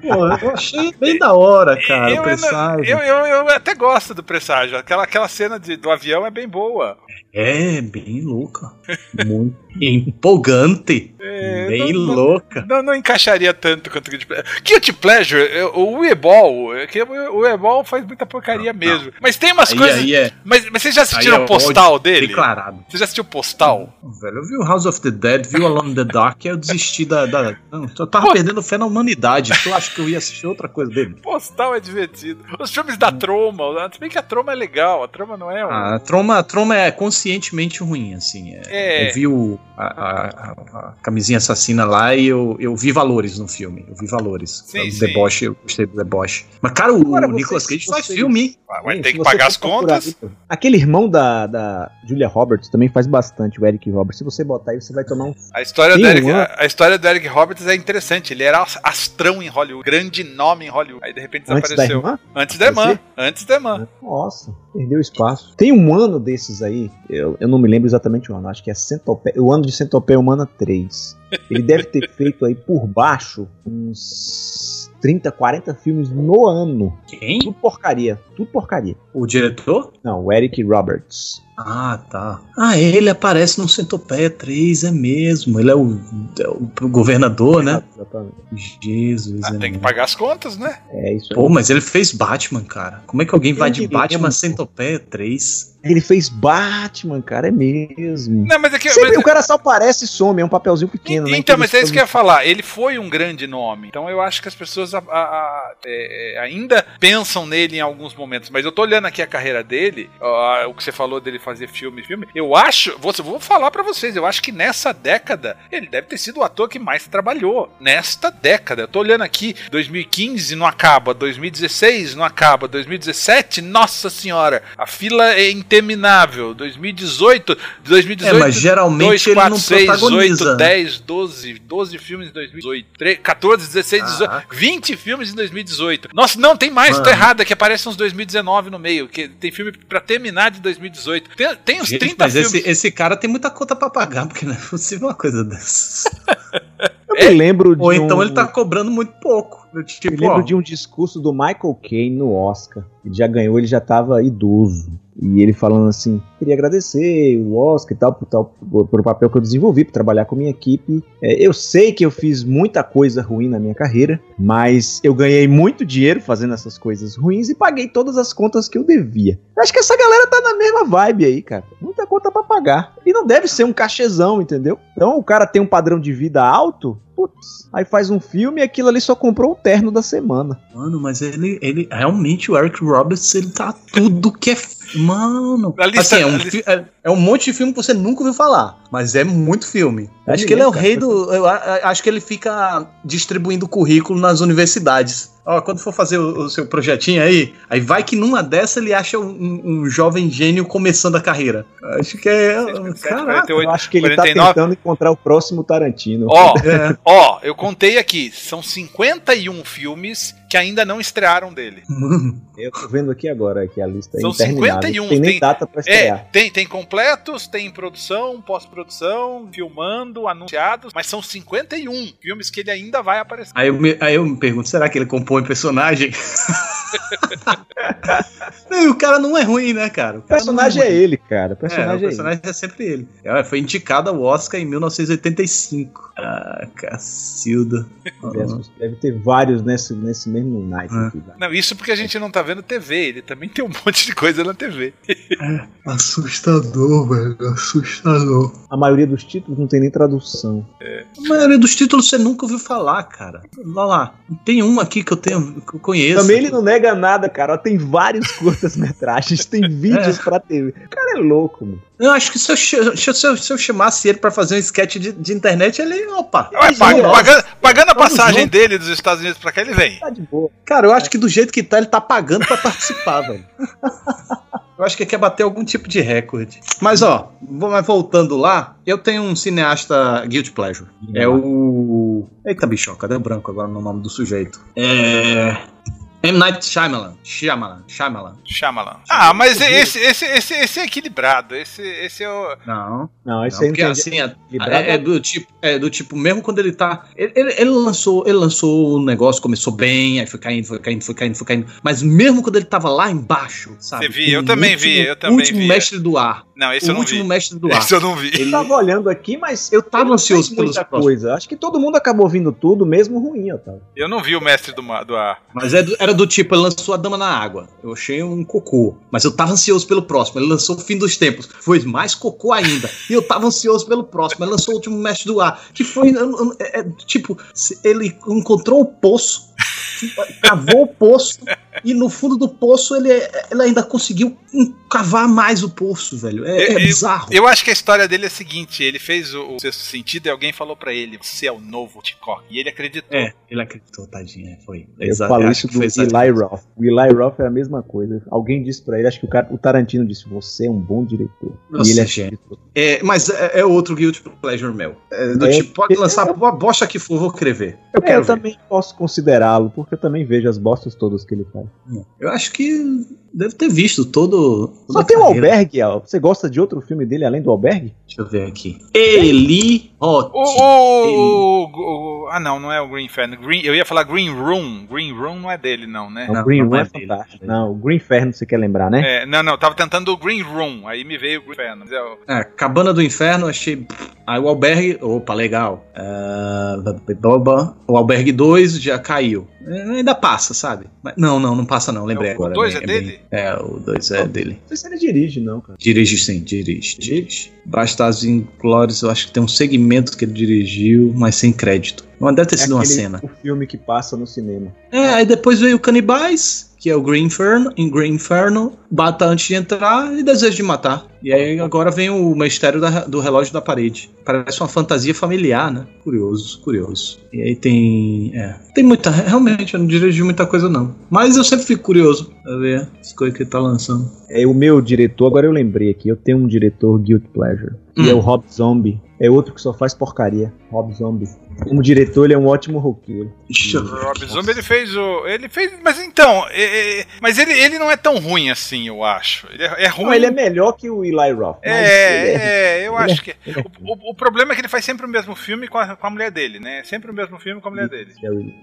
Pô, eu achei bem da hora, cara, eu, o presságio. Eu, eu, eu, até gosto do presságio. Aquela, aquela cena de, do avião é bem boa. É, bem louca. Muito empolgante. É, bem não, louca. Não, não, encaixaria tanto quanto Guilty Pleasure. Guilty Pleasure, o Uebol, é o Uebol faz muita porcaria mesmo. Não. Mas tem umas aí, coisas. Aí é... mas, mas vocês já assistiram o é postal dele? Declarado. Você já assistiu o postal? velho, eu vi o House of the Dead, vi o Alone in the Dark e eu desisti da. da... Não, eu tava Pô. perdendo fé na humanidade. Eu acho que eu ia assistir outra coisa dele. Postal é divertido. Os filmes da Troma, se bem que a Troma é legal, a Troma não é. Um... Ah, a Troma, a Troma é conscientemente ruim, assim. É, é. Eu vi o, a, a, a, camisinha assassina lá e eu, eu vi valores no filme. Eu vi valores. Sim, o deboche, eu gostei do deboche. Mas, cara, o, Agora, o Nicolas Cage faz filme. Vai ter que pagar as contas. Aquele irmão da, da Julia Roberts também faz bastante, o Eric Roberts. Se você botar aí, você vai tomar um. A história, do Eric, a, a, história do Eric Roberts é interessante. Ele era astrão em Hollywood, grande nome em Hollywood. Aí de repente desapareceu. Antes da irmã? Antes da irmã. Antes da irmã. Nossa, perdeu espaço. Tem um ano desses aí, eu, eu não me lembro exatamente o ano, acho que é Centope... o ano de Centopeia Humana 3. Ele deve ter feito aí por baixo uns 30, 40 filmes no ano. Quem? Tudo porcaria. Tudo porcaria. O diretor? Não, o Eric Roberts. Ah, tá. Ah, ele aparece no Centopeia 3, é mesmo. Ele é o, é o governador, né? Exatamente. Jesus. Ah, é tem mesmo. que pagar as contas, né? É isso aí. Pô, mas ele fez Batman, cara. Como é que alguém vai de Batman Centopeia 3? Ele fez Batman, cara, é mesmo. Não, mas é que, Sempre, mas... o cara só aparece e some, é um papelzinho pequeno, né? Então, mas é isso que eu ia falar. Ele foi um grande nome. Então eu acho que as pessoas a, a, a, é, ainda pensam nele em alguns momentos. Mas eu tô olhando aqui a carreira dele, o que você falou dele fazer filme, filme. Eu acho, vou, vou falar para vocês, eu acho que nessa década ele deve ter sido o ator que mais trabalhou. Nesta década. Eu tô olhando aqui, 2015 não acaba, 2016 não acaba, 2017, nossa senhora, a fila é interminável. 2018, 2018. É, mas geralmente 2, 4, ele não 6, protagoniza. 8, 10, 12, 12 filmes em 2018, 3, 14, 16, 18, ah. 20 filmes em 2018. Nossa, não, tem mais, Mano. tô errada, que aparece uns 2019 no meio, que tem filme para terminar de 2018. Tem, tem uns Gente, 30 mas filmes. Esse, esse cara tem muita conta para pagar, porque não é possível uma coisa dessas. Eu é, me lembro de Ou então um... ele tá cobrando muito pouco. Tipo, eu lembro ó, de um discurso do Michael Caine no Oscar. Ele já ganhou, ele já tava idoso. E ele falando assim: queria agradecer o Oscar e tal, por, tal, por, o papel que eu desenvolvi, por trabalhar com a minha equipe. É, eu sei que eu fiz muita coisa ruim na minha carreira, mas eu ganhei muito dinheiro fazendo essas coisas ruins e paguei todas as contas que eu devia. Acho que essa galera tá na mesma vibe aí, cara. Muita conta para pagar. E não deve ser um cachezão, entendeu? Então o cara tem um padrão de vida alto, putz, aí faz um filme e aquilo ali só comprou o terno da semana. Mano, mas ele, ele realmente, o Eric Roberts, ele tá tudo que é. Mano, assim, é um, é, é, um monte de filme que você nunca ouviu falar, mas é muito filme. Acho que ele é o rei do. Eu acho que ele fica distribuindo currículo nas universidades. Ó, quando for fazer o, o, seu projetinho aí, aí vai que numa dessa ele acha um, um jovem gênio começando a carreira. Acho que é. Caraca, 48, eu acho que ele 49. tá tentando encontrar o próximo Tarantino. Ó, é. ó, eu contei aqui, são 51 filmes que ainda não estrearam dele. Eu tô vendo aqui agora que a lista é São 51. Tem nem tem, data pra estrear. É, tem, tem completos, tem produção, pós-produção, filmando, anunciados, mas são 51 filmes que ele ainda vai aparecer. Aí eu me, aí eu me pergunto, será que ele compõe personagem? não, o cara não é ruim, né, cara? O, o personagem é, é, ele, cara. O personagem, é, o personagem é, é, sempre ele. É, foi indicado ao Oscar em 1985. Ah, cacilda. Deve ter vários nesse, nesse mesmo night. É. Aqui, não, isso porque a gente não tá vendo TV. Ele também tem um monte de coisa na TV. É, assustador, velho. Assustador. A maioria dos títulos não tem nem tradução. É. A maioria dos títulos você nunca ouviu falar, cara. Olha lá. Tem um aqui que eu tenho que eu conheço. Também ele não nega nada, cara. Tem vários curtas-metragens, tem vídeos é. pra TV. O cara é louco, mano. Eu acho que se eu, se eu, se eu chamasse ele para fazer um sketch de, de, internet, ele. Opa! Ué, pagando, pagando, a passagem dele dos Estados Unidos pra cá, ele vem. Tá de boa. Cara, eu acho que do jeito que tá, ele tá pagando para participar, velho. Eu acho que quer bater algum tipo de recorde. Mas ó, voltando lá, eu tenho um cineasta Guilty Pleasure. É o. Eita, bicho, cadê o branco agora no nome do sujeito? É. M. Night Shyamalan. Shyamalan. Shyamalan. Shyamalan. Ah, mas esse, esse, esse, esse é equilibrado. Esse, esse é o. Não. Não, esse não, porque, assim, é, é, é, do tipo, é do tipo, mesmo quando ele tá. Ele, ele, ele, lançou, ele lançou o negócio, começou bem, aí foi caindo, foi caindo, foi caindo, foi caindo. Mas mesmo quando ele tava lá embaixo, sabe? Você viu, eu também último, vi, eu também último vi. mestre do ar. Não, esse o eu não último vi. mestre do ar. Esse eu não vi. Ele tava olhando aqui, mas eu tava ansioso por muita coisa. Acho que todo mundo acabou vindo tudo, mesmo ruim, Otávio. Eu não vi o mestre do, do ar. Mas é do, era do tipo, ele lançou a Dama na Água. Eu achei um cocô. Mas eu tava ansioso pelo próximo. Ele lançou o Fim dos Tempos. Foi mais cocô ainda. E eu tava ansioso pelo próximo. Ele lançou o último Mestre do Ar. Que foi. É, é, tipo, ele encontrou o poço. Cavou o poço. E no fundo do poço ele, ele ainda conseguiu cavar mais o poço, velho. É, é eu, bizarro. Eu, eu, acho que a história dele é a seguinte: ele fez o, o sexto sentido e alguém falou para ele: Você é o novo Hitchcock. E ele acreditou. É, ele acreditou, tadinho. É, foi. Eu Exato, falo isso do Eli Roth. O Eli Roth é a mesma coisa. Alguém disse para ele, acho que o, cara, o Tarantino disse: Você é um bom diretor. Nossa, e ele é. É, mas é, é, outro Guilty Pleasure meu. É, do é, tipo, pode lançar a bosta que for, vou escrever. Eu, é, eu também posso considerá-lo, porque eu também vejo as bostas todas que ele faz. Eu acho que Deve ter visto todo. Só tem o Albergue, Você gosta de outro filme dele além do Albergue? Deixa eu ver aqui. Eli Hot. O, o, o, ah, não, não é o Green Inferno. Green, eu ia falar Green Room. Green Room não é dele, não, né? Não, o Green Room é, é fantástico. Não, o Green Inferno você quer lembrar, né? É, não, não, tava tentando o Green Room. Aí me veio o Green Inferno. É, Cabana do Inferno, achei. Aí o Albergue. Opa, legal. Uh, o Albergue 2 já caiu. É, ainda passa, sabe? Mas, não, não, não passa não, lembrei é, agora. O 2 é, é, dele? Bem, é, o 2 é dele. Não sei se ele dirige, não, cara. Dirige sim, dirige. Dirige. Bastardos Inglórios, eu acho que tem um segmento que ele dirigiu, mas sem crédito. Mas deve ter sido uma cena. O filme que passa no cinema. É, aí depois veio o Canibais, que é o Green Inferno, em Green Inferno, bata antes de entrar e deseja de matar. E aí agora vem o mistério da, do relógio da parede. Parece uma fantasia familiar, né? Curioso, curioso. E aí tem. É, tem muita. Realmente, eu não dirigi muita coisa, não. Mas eu sempre fico curioso a ver as coisas que ele tá lançando. É o meu diretor, agora eu lembrei aqui, eu tenho um diretor Guilt Pleasure. Hum. E é o Rob Zombie. É outro que só faz porcaria. Rob Zombie. Como diretor, ele é um ótimo roqueiro. O Rob Zombie, ele fez o. Ele fez. Mas então. É, é, mas ele, ele não é tão ruim assim, eu acho. Ele é, é ruim. Não, ele é melhor que o Eli Roth. É, é, é, eu acho que. O, o, o, problema é que ele faz sempre o mesmo filme com a, com a mulher dele, né? Sempre o mesmo filme com a mulher dele.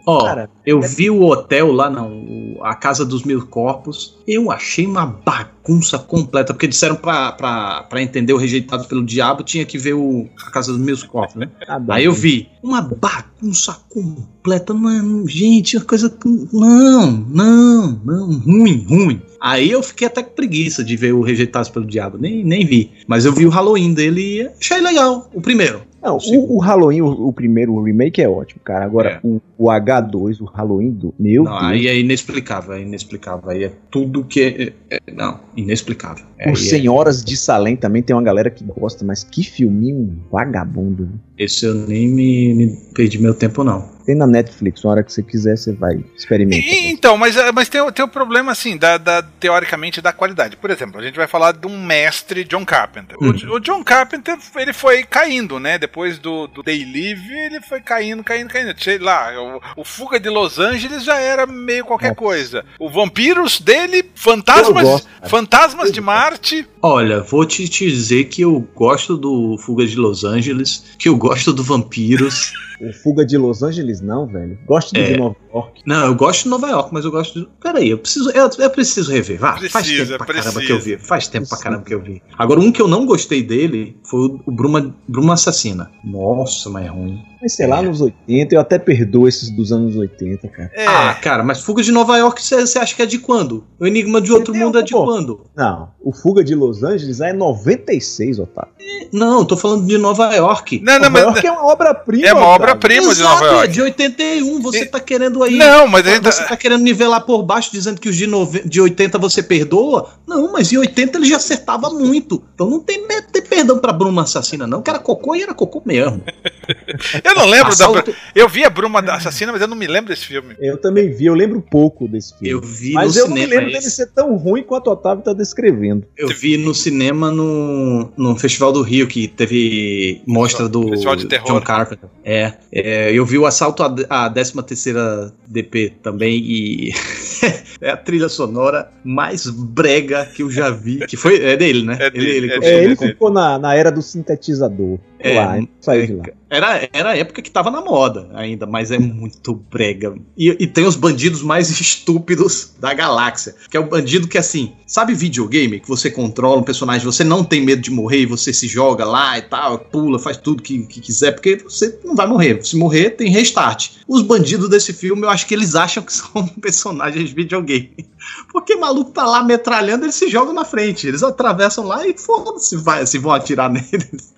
Ó, oh, eu vi o hotel lá, não. A Casa dos Mil Corpos. Eu achei uma bagunça completa, porque disseram pra, pra, pra entender o rejeitado pelo diabo, tinha que ver o, a Casa dos Mil Corpos, né? Tá Aí eu vi uma bagunça completa, não é, gente, uma coisa. Não, não, não, ruim, ruim. Aí eu fiquei até com preguiça de ver o Rejeitados pelo Diabo, nem, nem vi. Mas eu vi o Halloween dele e achei legal, o primeiro. Não, o, o, Halloween, o, o, primeiro remake é ótimo, cara. Agora, é. o, o, H2, o Halloween do. Meu não, Deus. Aí é inexplicável, é inexplicável. Aí é tudo que. É, é, não, inexplicável. É, Por Senhoras de Salem também tem uma galera que gosta, mas que filminho vagabundo. Né? Esse eu nem me, me perdi meu tempo, não. Tem na Netflix, uma hora que você quiser, você vai experimentar. E, então, mas, eh, mas tem, tem o problema, assim, da, da, teoricamente, da qualidade. Por exemplo, a gente vai falar de um mestre, John Carpenter. Hum. O, o, John Carpenter, ele foi caindo, né? Depois do, do Day Live, ele foi caindo, caindo, caindo. Sei lá, o, o Fuga de Los Angeles já era meio qualquer Nossa. coisa. O Vampiros dele, Fantasmas, gosto, fantasmas de Marte. Olha, vou te dizer que eu gosto do Fuga de Los Angeles, que eu gosto do Vampiros. O Fuga de Los Angeles, não, velho. Gosto do é. de Nova York. Não, eu gosto de Nova York, mas eu gosto de. Peraí, eu preciso, eu, eu preciso rever. Vá, precisa, faz tempo pra precisa. caramba que eu vi. Faz tempo precisa. pra caramba que eu vi. Agora, um que eu não gostei dele foi o Bruma, Bruma Assassina. Nossa, mas é ruim. Mas sei lá, é. nos 80, eu até perdoo esses dos anos 80, cara. É. Ah, cara, mas Fuga de Nova York você acha que é de quando? O Enigma de Outro Mundo é de quando? Não, o Fuga de Los Angeles é 96, Otávio. Não, tô falando de Nova York. Não, não, Nova mas York é uma obra-prima. É uma obra-prima de Nova York. É de 81, você tá querendo aí. Não, mas a gente Você tá querendo nivelar por baixo dizendo que os de, nove... de 80 você perdoa? Não, mas em 80 ele já acertava muito. Então não tem, tem perdão pra Bruma Assassina, não, que era cocô e era cocô mesmo. eu não lembro Assalto... da. Eu vi a Bruma Assassina, mas eu não me lembro desse filme. Eu também vi, eu lembro pouco desse filme. Eu vi mas eu não me lembro esse. dele ser tão ruim quanto o Otávio tá descrevendo. Eu vi no cinema no, no Festival do Rio, que teve mostra do John Carpenter. É, é, eu vi o assalto à 13 terceira DP também e é a trilha sonora mais brega que eu já vi, que foi é dele, né? É dele, ele, ele, é, ele ficou na, na era do sintetizador. É, lá, saiu de lá. Era, era a época que tava na moda ainda, mas é muito brega. E, e, tem os bandidos mais estúpidos da galáxia. Que é o bandido que, assim, sabe videogame? Que você controla um personagem, você não tem medo de morrer, você se joga lá e tal, pula, faz tudo que, que quiser, porque você não vai morrer. Se morrer, tem restart. Os bandidos desse filme, eu acho que eles acham que são personagens de videogame. Porque maluco tá lá metralhando, eles se jogam na frente. Eles atravessam lá e foda-se, se vão atirar neles.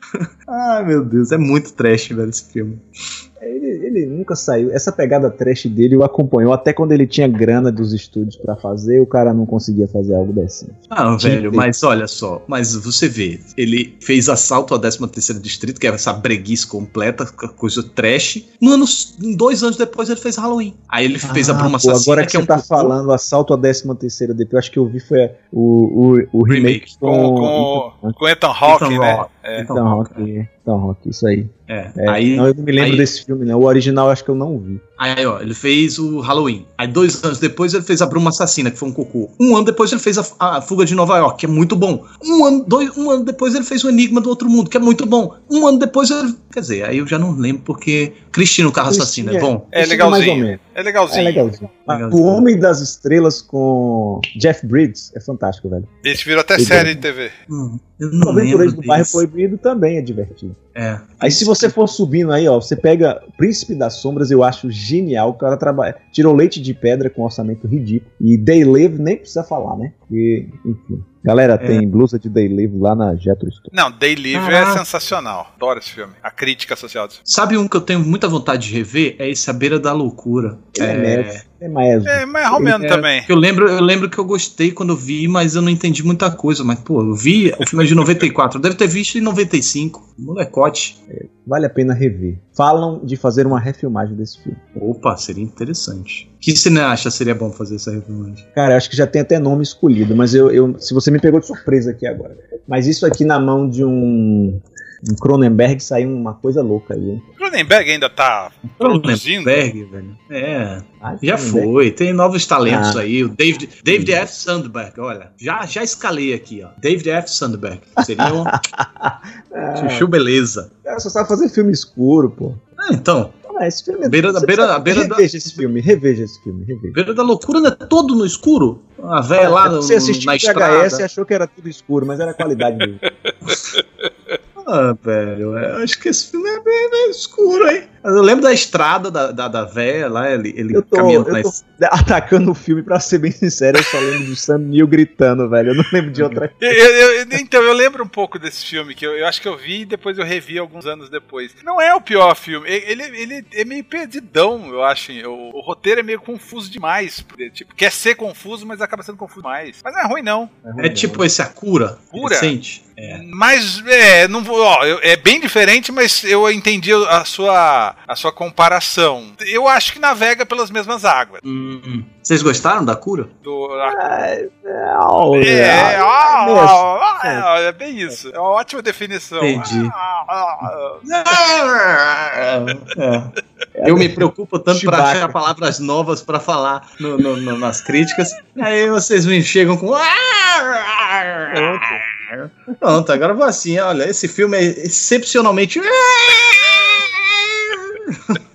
Ai, meu Deus, é muito trash, velho, esse filme. Ele, ele, nunca saiu. Essa pegada trash dele o acompanhou até quando ele tinha grana dos estúdios para fazer, o cara não conseguia fazer algo decente. Ah, velho, mas olha só, mas você vê, ele fez assalto ao 13 terceiro distrito, que é essa breguice completa, coisa trash. No ano, dois anos depois ele fez Halloween. Aí ele fez ah, a Bruma Assassina, Agora que, que é você é um tá pouco... falando assalto ao 13 terceiro DP, eu acho que eu vi foi o, o, o remake, remake com, com, com, com Ethan Hawke, né? É. Ethan Hawke, Ethan Hawke, isso aí. É, é, aí, não, eu não me lembro aí, desse filme, né? O original acho que eu não vi. Aí, ó, ele fez o Halloween. Aí, dois anos depois, ele fez a Bruma Assassina, que foi um cocô. Um ano depois, ele fez a, a Fuga de Nova York, que é muito bom. Um ano, dois, um ano depois, ele fez o Enigma do Outro Mundo, que é muito bom. Um ano depois, ele. Quer dizer, aí eu já não lembro porque. Cristina, o carro assassino, é bom. É legalzinho. É legalzinho. É legalzinho. legalzinho. O Homem das Estrelas com Jeff Bridges é fantástico, velho. Esse virou até série de TV. Hum. O Aventureiros do Bairro Proibido também é divertido. É. Aí se você for subindo aí, ó, você pega Príncipe das Sombras, eu acho genial. O cara trabalha, tirou leite de pedra com um orçamento ridículo. E Day Live nem precisa falar, né? E, enfim. Galera, é. tem blusa de Day Live lá na Jetro Store. Não, Day Live é sensacional. Adoro esse filme. A crítica social. Sabe um que eu tenho muita vontade de rever? É esse A Beira da Loucura. É, é, é mais. É, mas é Romano é, também. Eu lembro, eu lembro que eu gostei quando eu vi, mas eu não entendi muita coisa. Mas, pô, eu vi o filme de 94. Deve ter visto em 95. Molecote. É, vale a pena rever. Falam de fazer uma refilmagem desse filme. Opa, seria interessante. Que cineasta seria bom fazer essa refilmagem? Cara, acho que já tem até nome escolhido, mas eu, eu, se você me pegou de surpresa aqui agora. Mas isso aqui na mão de um em Cronenberg saiu uma coisa louca aí. Cronenberg ainda tá produzindo? Cronenberg, velho. É. Ah, já foi. Tem novos talentos ah. aí. O David, David F. Sandberg, olha. Já, já escalei aqui, ó. David F. Sandberg. Seria um. é. Chuchu beleza. O cara só sabe fazer filme escuro, pô. Ah, então. Ah, esse filme é beira, da, beira, beira reveja da... esse filme, reveja esse filme, reveja. Beira da loucura não é todo no escuro? A velha lá no, Você assistiu na VHS e achou que era tudo escuro, mas era qualidade mesmo. Ah, velho, eu acho que esse filme é bem, bem escuro, hein? Eu lembro da estrada da, da, da véia lá, ele, ele eu tô, caminhando eu tô atacando o filme, pra ser bem sincero, eu só lembro do Sam Neill gritando, velho. Eu não lembro de outra coisa. Eu, eu, então, eu lembro um pouco desse filme, que eu, eu, acho que eu vi e depois eu revi alguns anos depois. Não é o pior filme, ele, ele é meio perdidão, eu acho. O, o roteiro é meio confuso demais. Tipo, quer ser confuso, mas acaba sendo confuso demais. Mas não é ruim, não. É, ruim, é tipo esse A Cura. Cura? Recente. É. Mas, é, não vou, ó, é bem diferente, mas eu entendi a sua, a sua comparação. Eu acho que navega pelas mesmas águas. Hum, hum. Vocês gostaram da cura? Do, é, é, é, é, bem isso. É uma ótima definição. Entendi. Eu me preocupo tanto para achar palavras novas para falar no, no, no, nas críticas. Aí vocês me chegam com. Pronto, agora vou assim, olha, esse filme é excepcionalmente.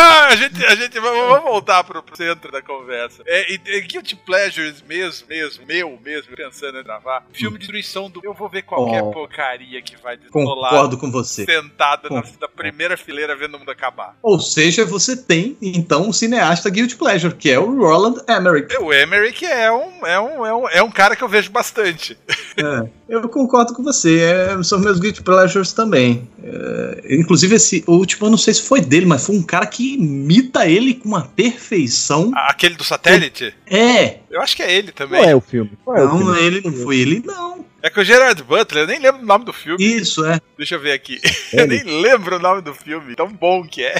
Ah, a gente, a gente vamos voltar pro, centro da conversa. É, Guilty Pleasures mesmo, mesmo, meu mesmo, pensando em gravar. Filme de destruição do. Eu vou ver qualquer oh, porcaria que vai desrolar. Concordo com você. Sentada na, na, primeira fileira vendo o mundo acabar. Ou seja, você tem, então, um cineasta Guilty Pleasure, que é o Roland Emmerich. O Emmerich é um, é um, é um, é um cara que eu vejo bastante. É, eu concordo com você. É, são meus Guilty Pleasures também. É, inclusive, esse último, eu não sei se foi dele, mas foi um cara que imita ele com uma perfeição. Aquele do satélite? É. Eu acho que é ele também. Qual é o filme? É não, o filme? ele não foi ele, não. É com o Gerard Butler, eu nem lembro o nome do filme. Isso, é. Deixa eu ver aqui. É eu nem lembro o nome do filme, tão bom que é.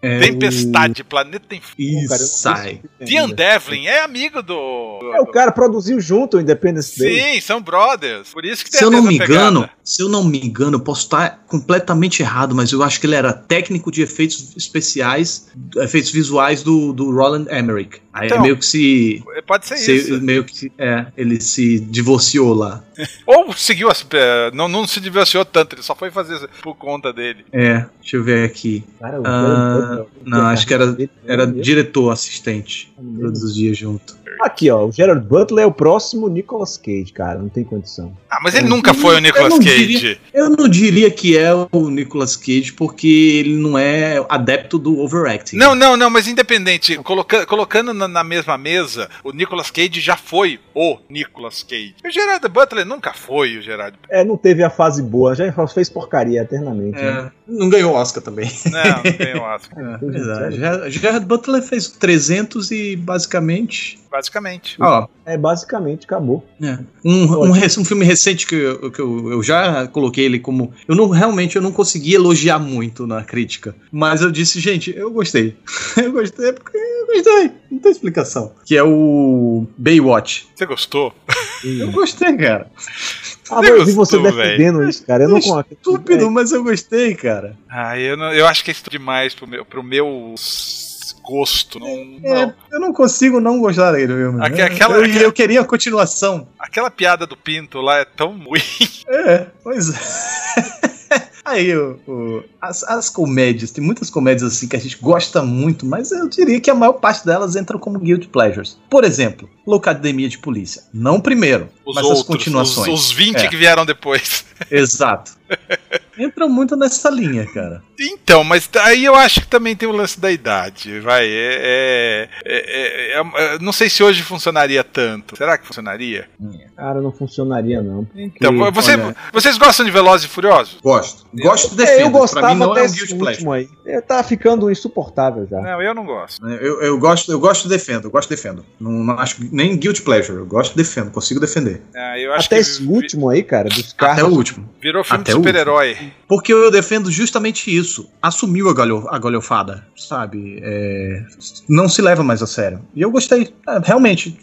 é Tempestade, o... Planeta Infinito. Isso, sai. Ian Devlin é amigo do... É, o cara produziu junto o Independence Day. Sim, são brothers. Por isso que tem Se eu não me engano, se eu não me engano, eu posso estar completamente errado, mas eu acho que ele era técnico de efeitos especiais, efeitos visuais do, do Roland Emmerich. Aí então, é meio que se. Pode ser se, isso. Meio que é, ele se divorciou lá. Ou seguiu, é, não, não se divorciou tanto, ele só foi fazer por conta dele. É, deixa eu ver aqui. Cara, ah, não, acho que era, era diretor assistente. Todos os dias junto. Aqui, ó, o Gerard Butler é o próximo Nicolas Cage, cara, não tem condição. Ah, mas ele nunca foi o Nicolas Cage. Diria, eu não diria que é o Nicolas Cage, porque ele não é adepto do overacting. Não, não, não, mas independente, coloca, colocando na, na, mesma mesa, o Nicolas Cage já foi o Nicolas Cage. O Gerard Butler nunca foi o Gerard Butler. É, não teve a fase boa, já fez porcaria eternamente. É, né? Não ganhou Oscar também. Não, não ganhou Oscar. é, verdade. Gerard Butler fez 300 e basicamente Basicamente. Ó, é, basicamente acabou. É. Um, um, um, filme recente que, eu, que eu, eu, já coloquei ele como. Eu não realmente eu não consegui elogiar muito na crítica. Mas eu disse, gente, eu gostei. eu gostei porque eu gostei. Não tem explicação. Que é o Baywatch. Você gostou? eu gostei, cara. Ah, eu vi você defendendo véio. isso, cara. Eu não concordo. Estúpido, mas eu gostei, cara. Ah, eu, não, eu acho que é demais pro meu, pro meu gosto. Não, é, não. Eu não consigo não gostar dele mesmo. Aqu aquela, eu, eu, queria a continuação. Aquela piada do Pinto lá é tão ruim. É, pois é. Aí, o, o, as, as comédias, tem muitas comédias assim que a gente gosta muito, mas eu diria que a maior parte delas entram como guilty pleasures. Por exemplo, Loucademia de Polícia. Não primeiro, os mas outros, as continuações. Os, os 20 é. que vieram depois. Exato. Entra muito nessa linha, cara. Então, mas aí eu acho que também tem o lance da idade, vai. É, é, é, é não sei se hoje funcionaria tanto. Será que funcionaria? Cara, não funcionaria não. Porque, então, você, olha... vocês gostam de Velozes e Furiosos? Gosto. Gosto de Eu gostava mim é um guilty último aí. Eu tá ficando insuportável já. Não, eu não gosto. Eu, eu gosto, eu gosto defendo, eu gosto defendo. Não, não acho nem guilty pleasure, eu gosto defendo, consigo defender. Ah, Até esse vi... último aí, cara, dos carros. Até o último. Virou filme Até de super-herói. Porque eu defendo justamente isso. Assumiu a, galho, a galhofada, sabe? É, não se leva mais a sério. E eu gostei. É, realmente,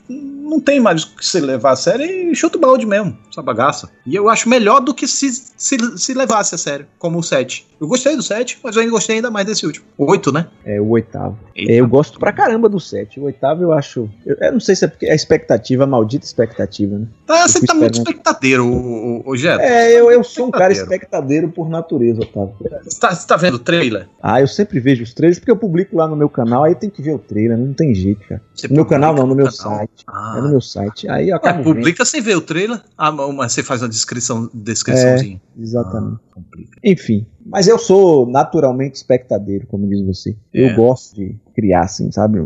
não tem mais o que se levar a sério e chuta o balde mesmo, essa bagaça. E eu acho melhor do que se, se, se levasse a sério, como o 7. Eu gostei do 7, mas eu ainda gostei ainda mais desse último. O 8, né? É, o oitavo. É, eu gosto pra caramba do 7. O oitavo eu acho. Eu, eu, não sei se é porque é a expectativa, a maldita expectativa, né? Ah, você tá muito espectadeiro, o, o, o. É, eu, eu sou um cara espectadeiro por natureza, Otávio. Você tá, você tá vendo o trailer? Ah, eu sempre vejo os trailers porque eu publico lá no meu canal, aí tem que ver o trailer, não tem jeito, cara. Você no meu canal não, no meu canal. site. Ah. É no meu site. Aí eu acabo é, publica vendo. sem ver o trailer, ah, mas você faz uma descrição, descriçãozinha. É, exatamente. Ah, Enfim, mas eu sou naturalmente espectadeiro, como diz você. Eu é. gosto de criar, assim, sabe?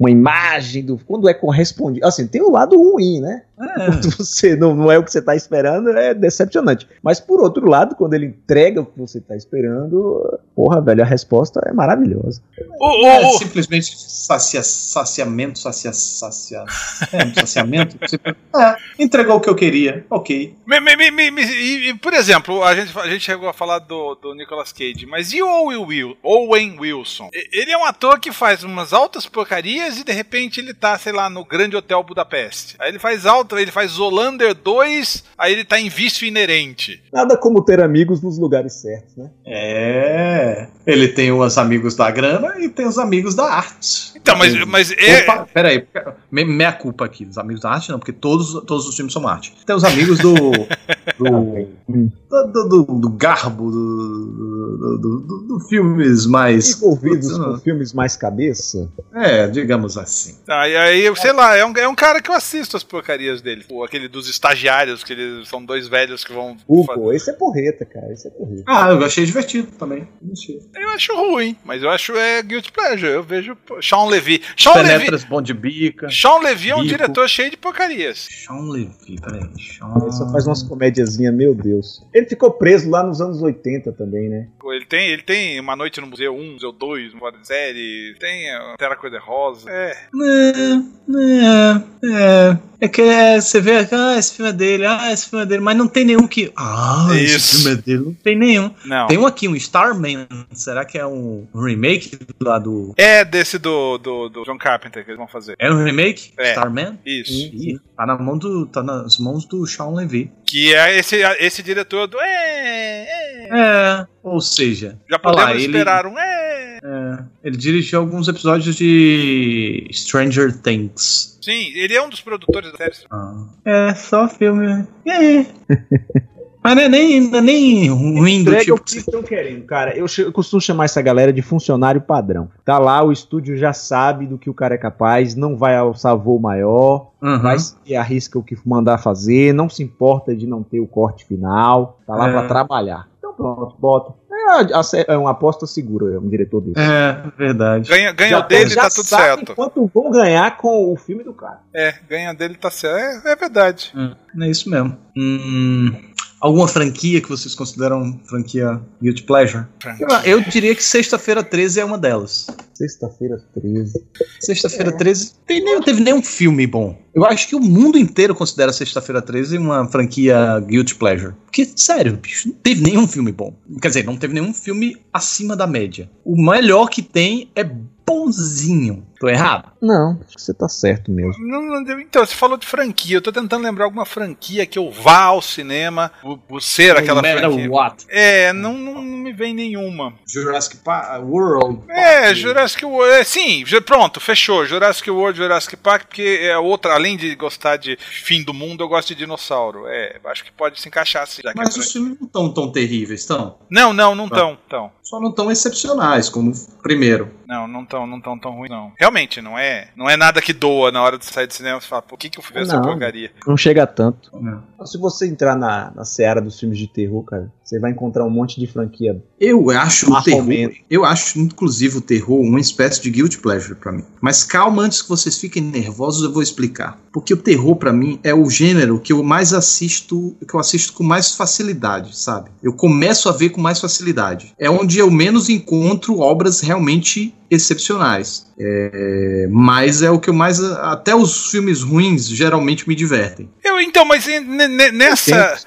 uma imagem do. Quando é correspondido. Assim, tem o lado ruim, né? É. Quando você não, não é o que você está esperando, é decepcionante. Mas por outro lado, quando ele entrega o que você está esperando, porra, velho, a resposta é maravilhosa. Oh, oh, é simplesmente sacia, saciamento, sacia, sacia, é, saciamento. é, entregou o que eu queria, ok. Me, me, me, me, e, por exemplo, a gente, a gente chegou a falar do, do Nicolas Cage, mas e o Owen, Wilson? Ele é um ator que faz umas altas porcarias e de repente ele tá, sei lá, no Grande Hotel Budapeste. Aí ele faz alto, ele faz Zolander 2, aí ele tá em vício inerente. Nada como ter amigos nos lugares certos, né? É. Ele tem os amigos da grana e tem os amigos da arte. Então, mas, mas é. Opa, peraí, meia culpa aqui. Os amigos da arte não, porque todos, todos os times são arte. Tem os amigos do. do, do, do, do garbo, do, do, do, filmes mais. Envolvidos com filmes mais cabeça? É, digamos assim. Ah, e aí, sei lá, é um, é um cara que eu assisto as porcarias dele. Pô, aquele dos estagiários, que eles são dois velhos que vão. Hugo, esse é porreta, cara. Esse é porreta. Ah, eu achei divertido também. Eu acho ruim, mas eu acho é Guilty Pleasure. Eu vejo Sean Levy. Sean Penetras, Levy. bom de bica. Sean Levy é um bico. diretor cheio de porcarias. Sean Levy, peraí. Sean... Ele só faz umas comédiazinhas, meu Deus. Ele ficou preso lá nos anos 80 também, né? Ele tem, ele tem Uma Noite no Museu 1, Museu 2, uma série, tem Terra Coisa Rosa. É. É, é, é. que é, você vê, ah, esse filme é dele, ah, esse filme é dele, mas não tem nenhum que. Ah, Isso. esse filme é dele, não tem nenhum. Não. Tem um aqui, um Starman. Será que é um remake lá do. É desse do, do, do John Carpenter que eles vão fazer. É um remake? É. Starman? Isso. Ih, tá, na mão do, tá nas mãos do Sean Levy. Que é esse, esse diretor do. É, é. é ou seja. Já podemos lá, esperar ele, um. É. é. Ele dirigiu alguns episódios de Stranger Things. Sim, ele é um dos produtores da série. Ah. É, só filme. É. Mas não é nem, não é nem ruim do tipo. o que estão querendo, cara. Eu, eu, costumo chamar essa galera de funcionário padrão. Tá lá, o estúdio já sabe do que o cara é capaz, não vai alçar voo maior, uhum. vai se arrisca o que mandar fazer, não se importa de não ter o corte final, tá lá é. pra trabalhar. Então pronto, bota. É, é uma aposta segura, é um diretor dele. É, verdade. Ganha, ganha dele, tá tudo certo. Quanto vão ganhar com o filme do cara. É, ganha dele, tá certo. É, é verdade. Hum, é isso mesmo. Hum, Alguma franquia que vocês consideram franquia Guilty Pleasure? Franquia. Eu, diria que Sexta-feira 13 é uma delas. Sexta-feira 13. Sexta-feira é. 13 tem, não teve nenhum filme bom. Eu acho que o mundo inteiro considera Sexta-feira 13 uma franquia Guilty Pleasure. Porque, sério, bicho, não teve nenhum filme bom. Quer dizer, não teve nenhum filme acima da média. O melhor que tem é bonzinho. Tô errado? Não, acho que você tá certo mesmo. Não, não, então, você falou de franquia. Eu tô tentando lembrar alguma franquia que eu vá ao cinema por, por ser aquela franquia. What? É, não, não, me vem nenhuma. Jurassic Park, World. É, Jurassic World. É, sim, pronto, fechou. Jurassic World, Jurassic Park, porque é outra, além de gostar de fim do mundo, eu gosto de dinossauro. É, acho que pode se encaixar assim. Mas os filmes não estão tão terríveis, estão? Não, não, não estão. Tão. Só não tão excepcionais como o primeiro. Não, não estão não tão, tão ruim, não. Realmente, não é, não é nada que doa na hora de sair do cinema. Você fala, por que, que eu fui ver essa porcaria? Não chega tanto. Não. Se você entrar na, na seara dos filmes de terror, cara, você vai encontrar um monte de franquia. Eu acho o terror. Eu acho, inclusive, o terror uma espécie de guilt pleasure para mim. Mas calma, antes que vocês fiquem nervosos, eu vou explicar. Porque o terror, para mim, é o gênero que eu mais assisto, que eu assisto com mais facilidade, sabe? Eu começo a ver com mais facilidade. É onde eu menos encontro obras realmente excepcionais. É, mas é o que eu mais. Até os filmes ruins geralmente me divertem. Eu, então, mas nessa.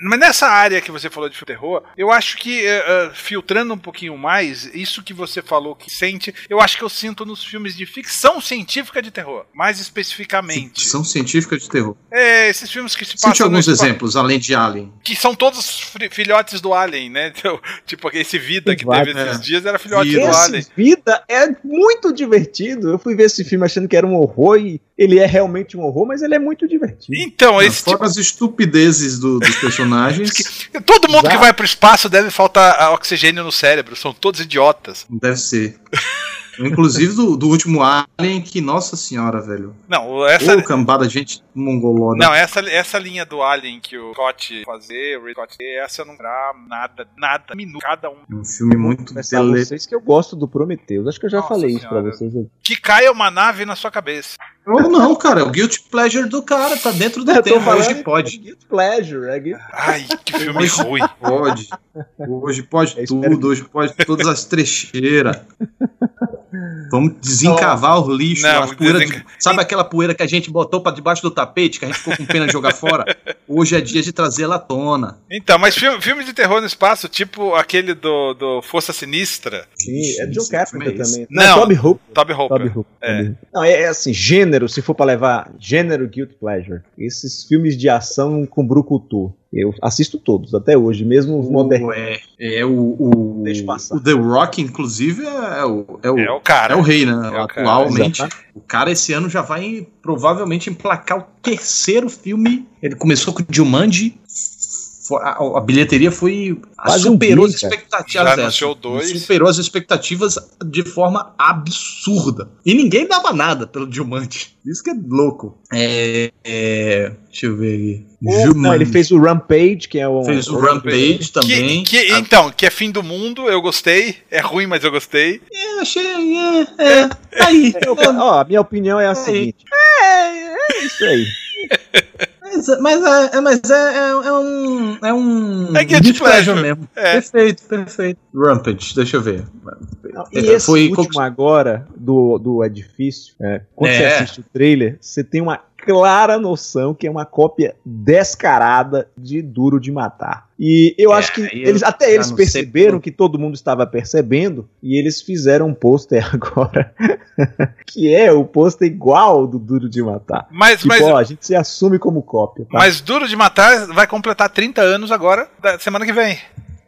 mas nessa área que você falou de terror, eu acho que, uh, filtrando um pouquinho mais, isso que você falou que sente, eu acho que eu sinto nos filmes de ficção científica de terror. Mais especificamente. Ficção científica de terror. É, esses filmes que se passam. Cite alguns exemplos, além de Alien. Que são todos filhotes do Alien, né? Então, tipo, esse Vida que teve esses é. dias era filhote do Alien vida é muito divertido. Eu fui ver esse filme achando que era um horror e ele é realmente um horror, mas ele é muito divertido. Então, esse Fora tipo... as estupidezes do, dos personagens. Todo mundo Exato. que vai pro espaço deve faltar oxigênio no cérebro, são todos idiotas. Deve ser. Inclusive do, do, último Alien, que, nossa senhora, velho. Não, essa. Ô, cambada de gente mongolona. Não, essa, essa linha do Alien que o Scott fazer, o Scott, essa eu não dá nada, nada, minuto, cada um. É um filme muito dele... vocês que eu gosto do Prometheus. Acho que eu já nossa falei senhora. isso pra vocês. Que caia uma nave na sua cabeça. Ou não, cara, é o Guilty Pleasure do cara, tá dentro do tema. Hoje pode. É Guilty Pleasure, é Guilty... Ai, que filme ruim. Pode. Hoje pode é tudo, hoje pode todas as trecheiras. Vamos desencavar o lixo. Não, de... Sabe aquela poeira que a gente botou para debaixo do tapete, que a gente ficou com pena de jogar fora? Hoje é dia de trazer ela à tona. Então, mas filme, filme de terror no espaço, tipo aquele do, do Força Sinistra. Sim, é John Carpenter também. Não, não Toby Hooper. Toby Hooper. Toby Hooper. É. Não, é, é, assim, gênero, se for para levar gênero Guilt Pleasure. Esses filmes de ação com brucutu. Eu assisto todos, até hoje, mesmo os modernos. É, é o, o, o, The Rock, inclusive, é o, é o, é o cara. É o rei, né? É Atualmente. Cara, o cara esse ano já vai provavelmente emplacar o terceiro filme. Ele começou com Jumanji, a, a, bilheteria foi superou um as expectativas. Já show dois. Superou as expectativas de forma absurda. E ninguém dava nada pelo Dilmante. Isso que é louco. É, é, deixa eu ver aqui. Oh, não, ele fez o Rampage, que é o. Fez o, o Rampage, Rampage também. Que, que, então, que é fim do mundo, eu gostei. É ruim, mas eu gostei. É, achei. É, é, é. aí. ó, a minha opinião é a é. seguinte. É, é isso aí. Mas, mas, é, mas é, é, é, um. É um. É Guilty Pleasure mesmo. É. Perfeito, perfeito. Rampage, deixa eu ver. Não, e esse Foi último agora do, do edifício, é, quando você assiste o trailer, você tem uma clara noção que é uma cópia descarada de Duro de Matar. E eu é, acho que eles até eles perceberam que todo mundo estava percebendo e eles fizeram um pôster agora que é o pôster igual do Duro de Matar. Mas, tipo, mas ó, a gente se assume como cópia. Tá? Mas Duro de Matar vai completar 30 anos agora, da semana que vem.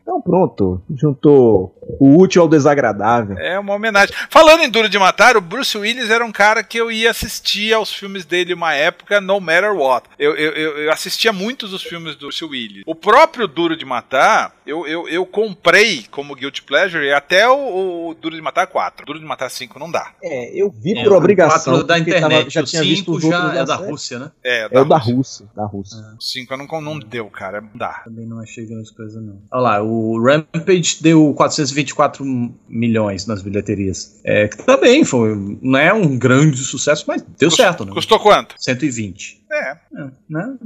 Então pronto, juntou o útil ao desagradável. É uma homenagem. Falando em Duro de Matar, o Bruce Willis era um cara que eu ia assistir aos filmes dele uma época, no matter what. Eu, eu, eu assistia muitos dos filmes do Bruce Willis. O próprio Duro de Matar, eu, eu, eu comprei como Guilty Pleasure até o, o, Duro de Matar 4. Duro de Matar 5 não dá. É, eu vi é, por obrigação. da internet. Tava, já tinha visto os já é da Rússia, né? É, da é o da Rússia. Da Rússia. É. O 5 não, não deu, cara. Não dá. Também não achei grande coisa, não. Olha lá, o Rampage deu 424 milhões nas bilheterias. É, que também foi, não é um grande sucesso, mas deu certo, né? Custou quanto? 120. É. é né?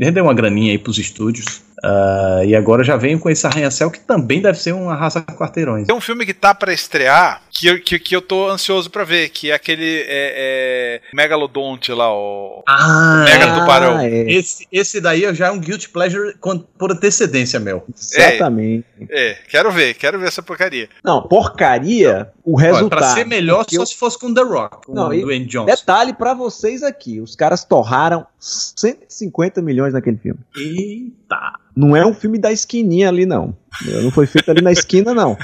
Rendeu uma graninha aí pros estúdios. Uh, e agora já venho com esse arranha-céu que também deve ser um arrasa quarteirões. Tem um filme que tá para estrear que eu, que, que eu tô ansioso para ver, que é aquele é, é, Megalodonte lá, o, ah, o Mega Tubarão. É. Esse, esse daí já é um Guilty Pleasure por antecedência, meu. Exatamente. É, é, quero ver, quero ver essa porcaria. Não, porcaria, o resultado. Olha, pra ser melhor só eu... se fosse com The Rock, com Não, o Dwayne Johnson. Detalhe para vocês aqui, os caras torraram 150 milhões naquele filme. Eita! Não é um filme da esquininha ali, não. Não foi feito ali na esquina, não.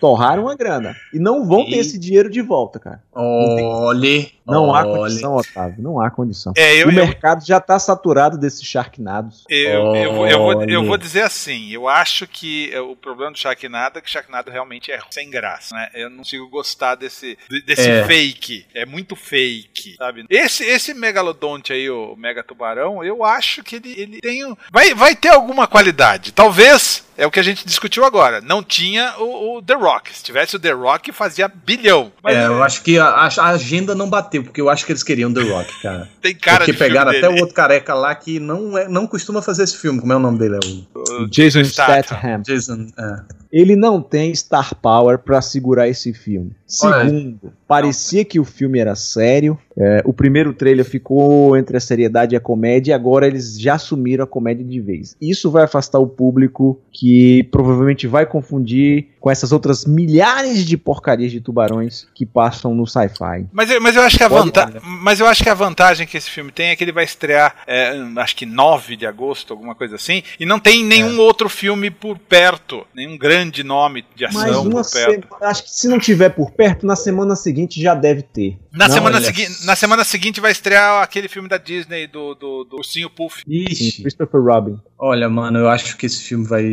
Torraram uma grana. E não vão e... ter esse dinheiro de volta, cara. Olhe. Não, há condição, Otávio. Não há condição. É, eu, o eu... mercado já está saturado desses Sharknados. Eu, eu, eu, vou, eu vou dizer assim: eu acho que o problema do Sharknado é que Sharknado realmente é sem graça. Né? Eu não consigo gostar desse, desse é. fake. É muito fake, sabe? Esse, esse megalodonte aí, o mega tubarão, eu acho que ele, ele tem. Vai, vai ter alguma qualidade. Talvez é o que a gente discutiu agora. Não tinha o, o The Rock. Se tivesse o The Rock, fazia bilhão. Mas é, eu acho que a, a, agenda não bateu, porque eu acho que eles queriam The Rock, cara. Tem cara porque de pegaram até o outro careca lá que não, é, não costuma fazer esse filme. Como é o nome dele? É o, o Jason Statham. Jason, é. Ele não tem star power para segurar esse filme. Segundo, parecia que o filme era sério. É, o primeiro trailer ficou entre a seriedade e a comédia, e agora eles já assumiram a comédia de vez. Isso vai afastar o público que provavelmente vai confundir com essas outras milhares de porcarias de tubarões que passam no sci-fi. Mas, eu, mas, eu acho que a vantagem, mas eu acho que a vantagem que esse filme tem é que ele vai estrear, é, acho que 9 de agosto, alguma coisa assim, e não tem nenhum é. outro filme por perto, nenhum grande nome de ação por perto. Acho que se não tiver por perto, na semana seguinte já deve ter. Na, não, semana, segui é... na semana seguinte vai estrear aquele filme da Disney do, do, do Ursinho Puff. Ixi. Christopher Robin. Olha, mano, eu acho que esse filme vai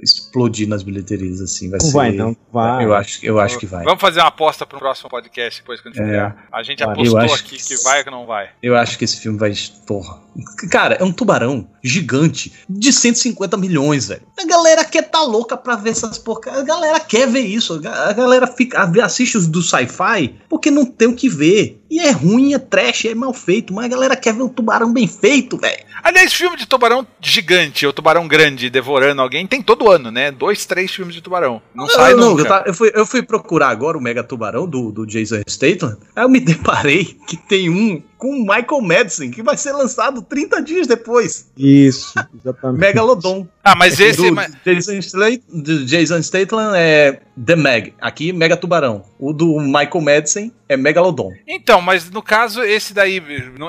explodir nas bilheterias, assim. Vai não ser... vai, não. Vai. Eu acho, eu acho que vai. Vamos fazer uma aposta pro próximo podcast depois que a gente é. A gente apostou aqui que, que vai ou que não vai. Eu acho que esse filme vai. Porra. Cara, é um tubarão gigante de 150 milhões, velho. A galera quer tá louca pra ver essas porcas. A galera quer ver isso. A galera fica, assiste os do sci-fi porque não tem o que ver. E é ruim, é trash, é mal feito. Mas a galera quer ver o tubarão bem feito, velho. Aliás, filme de tubarão gigante, ou tubarão grande devorando alguém, tem todo ano, né? Dois, três filmes de tubarão. Não, não sai não, nunca. Eu, tá, eu, fui, eu fui procurar agora o Mega Tubarão do, do Jason Statham. Aí eu me deparei que tem um com o Michael Madison, que vai ser lançado 30 dias depois. Isso, exatamente. Megalodon. Ah, mas esse. Do mas... Jason, Statham, Jason Statham é The Meg, aqui Mega Tubarão. O do Michael Madison é Megalodon. Então, mas no caso, esse daí,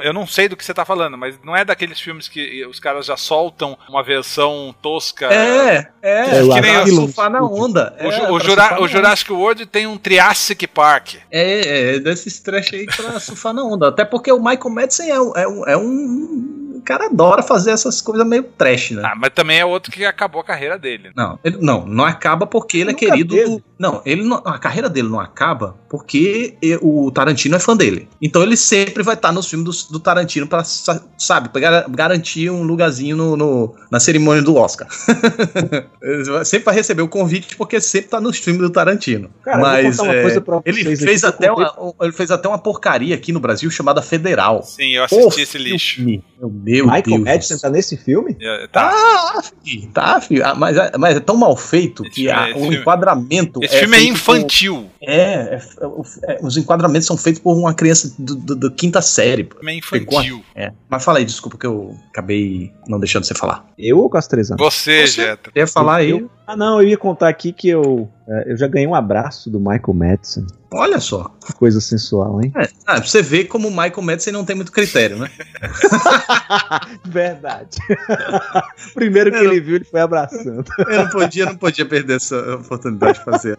eu não sei do que você tá falando, mas não é daqueles filmes que os caras já soltam uma versão tosca. É, é, é que nem o, surfar na onda. O, é, o, Jura, o Jurassic World tem um Triassic Park. É, é desses trash aí pra surfar na onda. Até porque o Michael Madison é, é, é um cara adora fazer essas coisas meio trash, né? Ah, mas também é outro que acabou a carreira dele. Não, ele, não, não acaba porque ele é querido. Do, não, ele não, a carreira dele não acaba porque o Tarantino é fã dele. Então ele sempre vai estar nos filmes do, do Tarantino para sabe, pra garantir um lugarzinho no, no na cerimônia do Oscar. sempre vai receber o convite porque sempre tá nos filmes do Tarantino. Cara, mas é, ele fez até uma, ele fez até uma porcaria aqui no Brasil chamada Federal. Sim, eu assisti esse lixo. Meu meu Michael Deus. Madison tá nesse filme? É, tá, tá, filho, tá filho. Ah, mas, é, mas é tão mal feito esse que a, o filme, enquadramento. Esse é filme é infantil. Por, é, é, os enquadramentos são feitos por uma criança do, do, do quinta série. O filme é infantil. É. Mas fala aí, desculpa que eu acabei não deixando você falar. Eu ou Castrezano? Você, você Jetta. Ia falar aí. Eu, ah, não, eu ia contar aqui que eu, é, eu já ganhei um abraço do Michael Madison. Olha só. Que coisa sensual, hein? É, ah, você vê como o Michael Madison não tem muito critério, né? Verdade. Primeiro que eu ele não, viu, ele foi abraçando. Eu não podia, não podia perder essa oportunidade de fazer.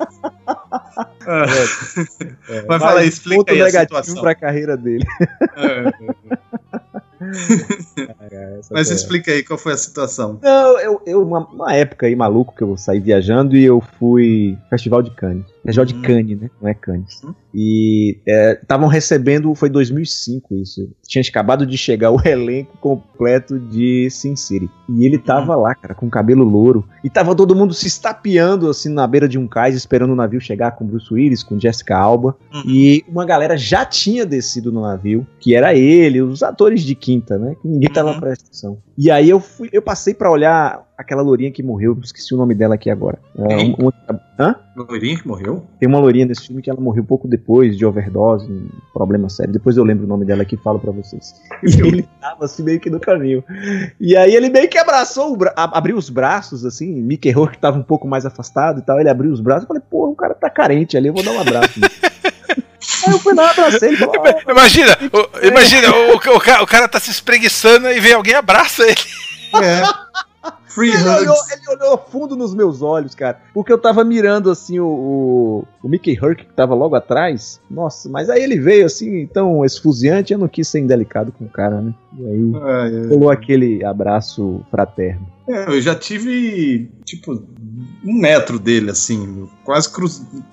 É, é, mas, mas fala aí, explica aí a situação. pra carreira dele. É, Mas explica aí qual foi a situação. Não, eu, eu uma, uma, época aí maluco que eu saí viajando e eu fui Festival de Cannes. Festival de Cannes, né? Não é Cannes. E estavam é, recebendo, foi 2005 isso. Tinha acabado de chegar o elenco completo de Sin City. E ele tava lá, cara, com cabelo louro. E tava todo mundo se estapeando, assim, na beira de um cais, esperando o navio chegar com Bruce Willis, com Jessica Alba. Uhum. E uma galera já tinha descido no navio, que era ele, os atores de quinta, né? Que ninguém tava uhum. prestando atenção. E aí eu fui, eu passei para olhar aquela lourinha que morreu, esqueci o nome dela aqui agora. É, um, um, hã? Lourinha que morreu? Tem uma lourinha nesse filme que ela morreu pouco depois de overdose, um problema sério. Depois eu lembro o nome dela aqui e falo para vocês. E ele tava assim meio que no caminho. E aí ele meio que abraçou, abriu os braços assim, Mickey Rourke tava um pouco mais afastado e tal, ele abriu os braços e falei, pô, o cara tá carente ali, eu vou dar um abraço. Aí eu fui lá, abracei ele. Falou, oh, imagina, o, imagina, o, o, o, cara tá se espreguiçando e vem alguém e abraça ele. É. Free ele, olhou, ele olhou fundo nos meus olhos, cara. Porque eu tava mirando assim o, o, o Mickey Herc que tava logo atrás. Nossa, mas aí ele veio assim, tão esfuziante, eu não quis ser indelicado com o cara, né? E aí rolou aquele abraço fraterno. É, eu já tive, tipo, um metro dele, assim. Quase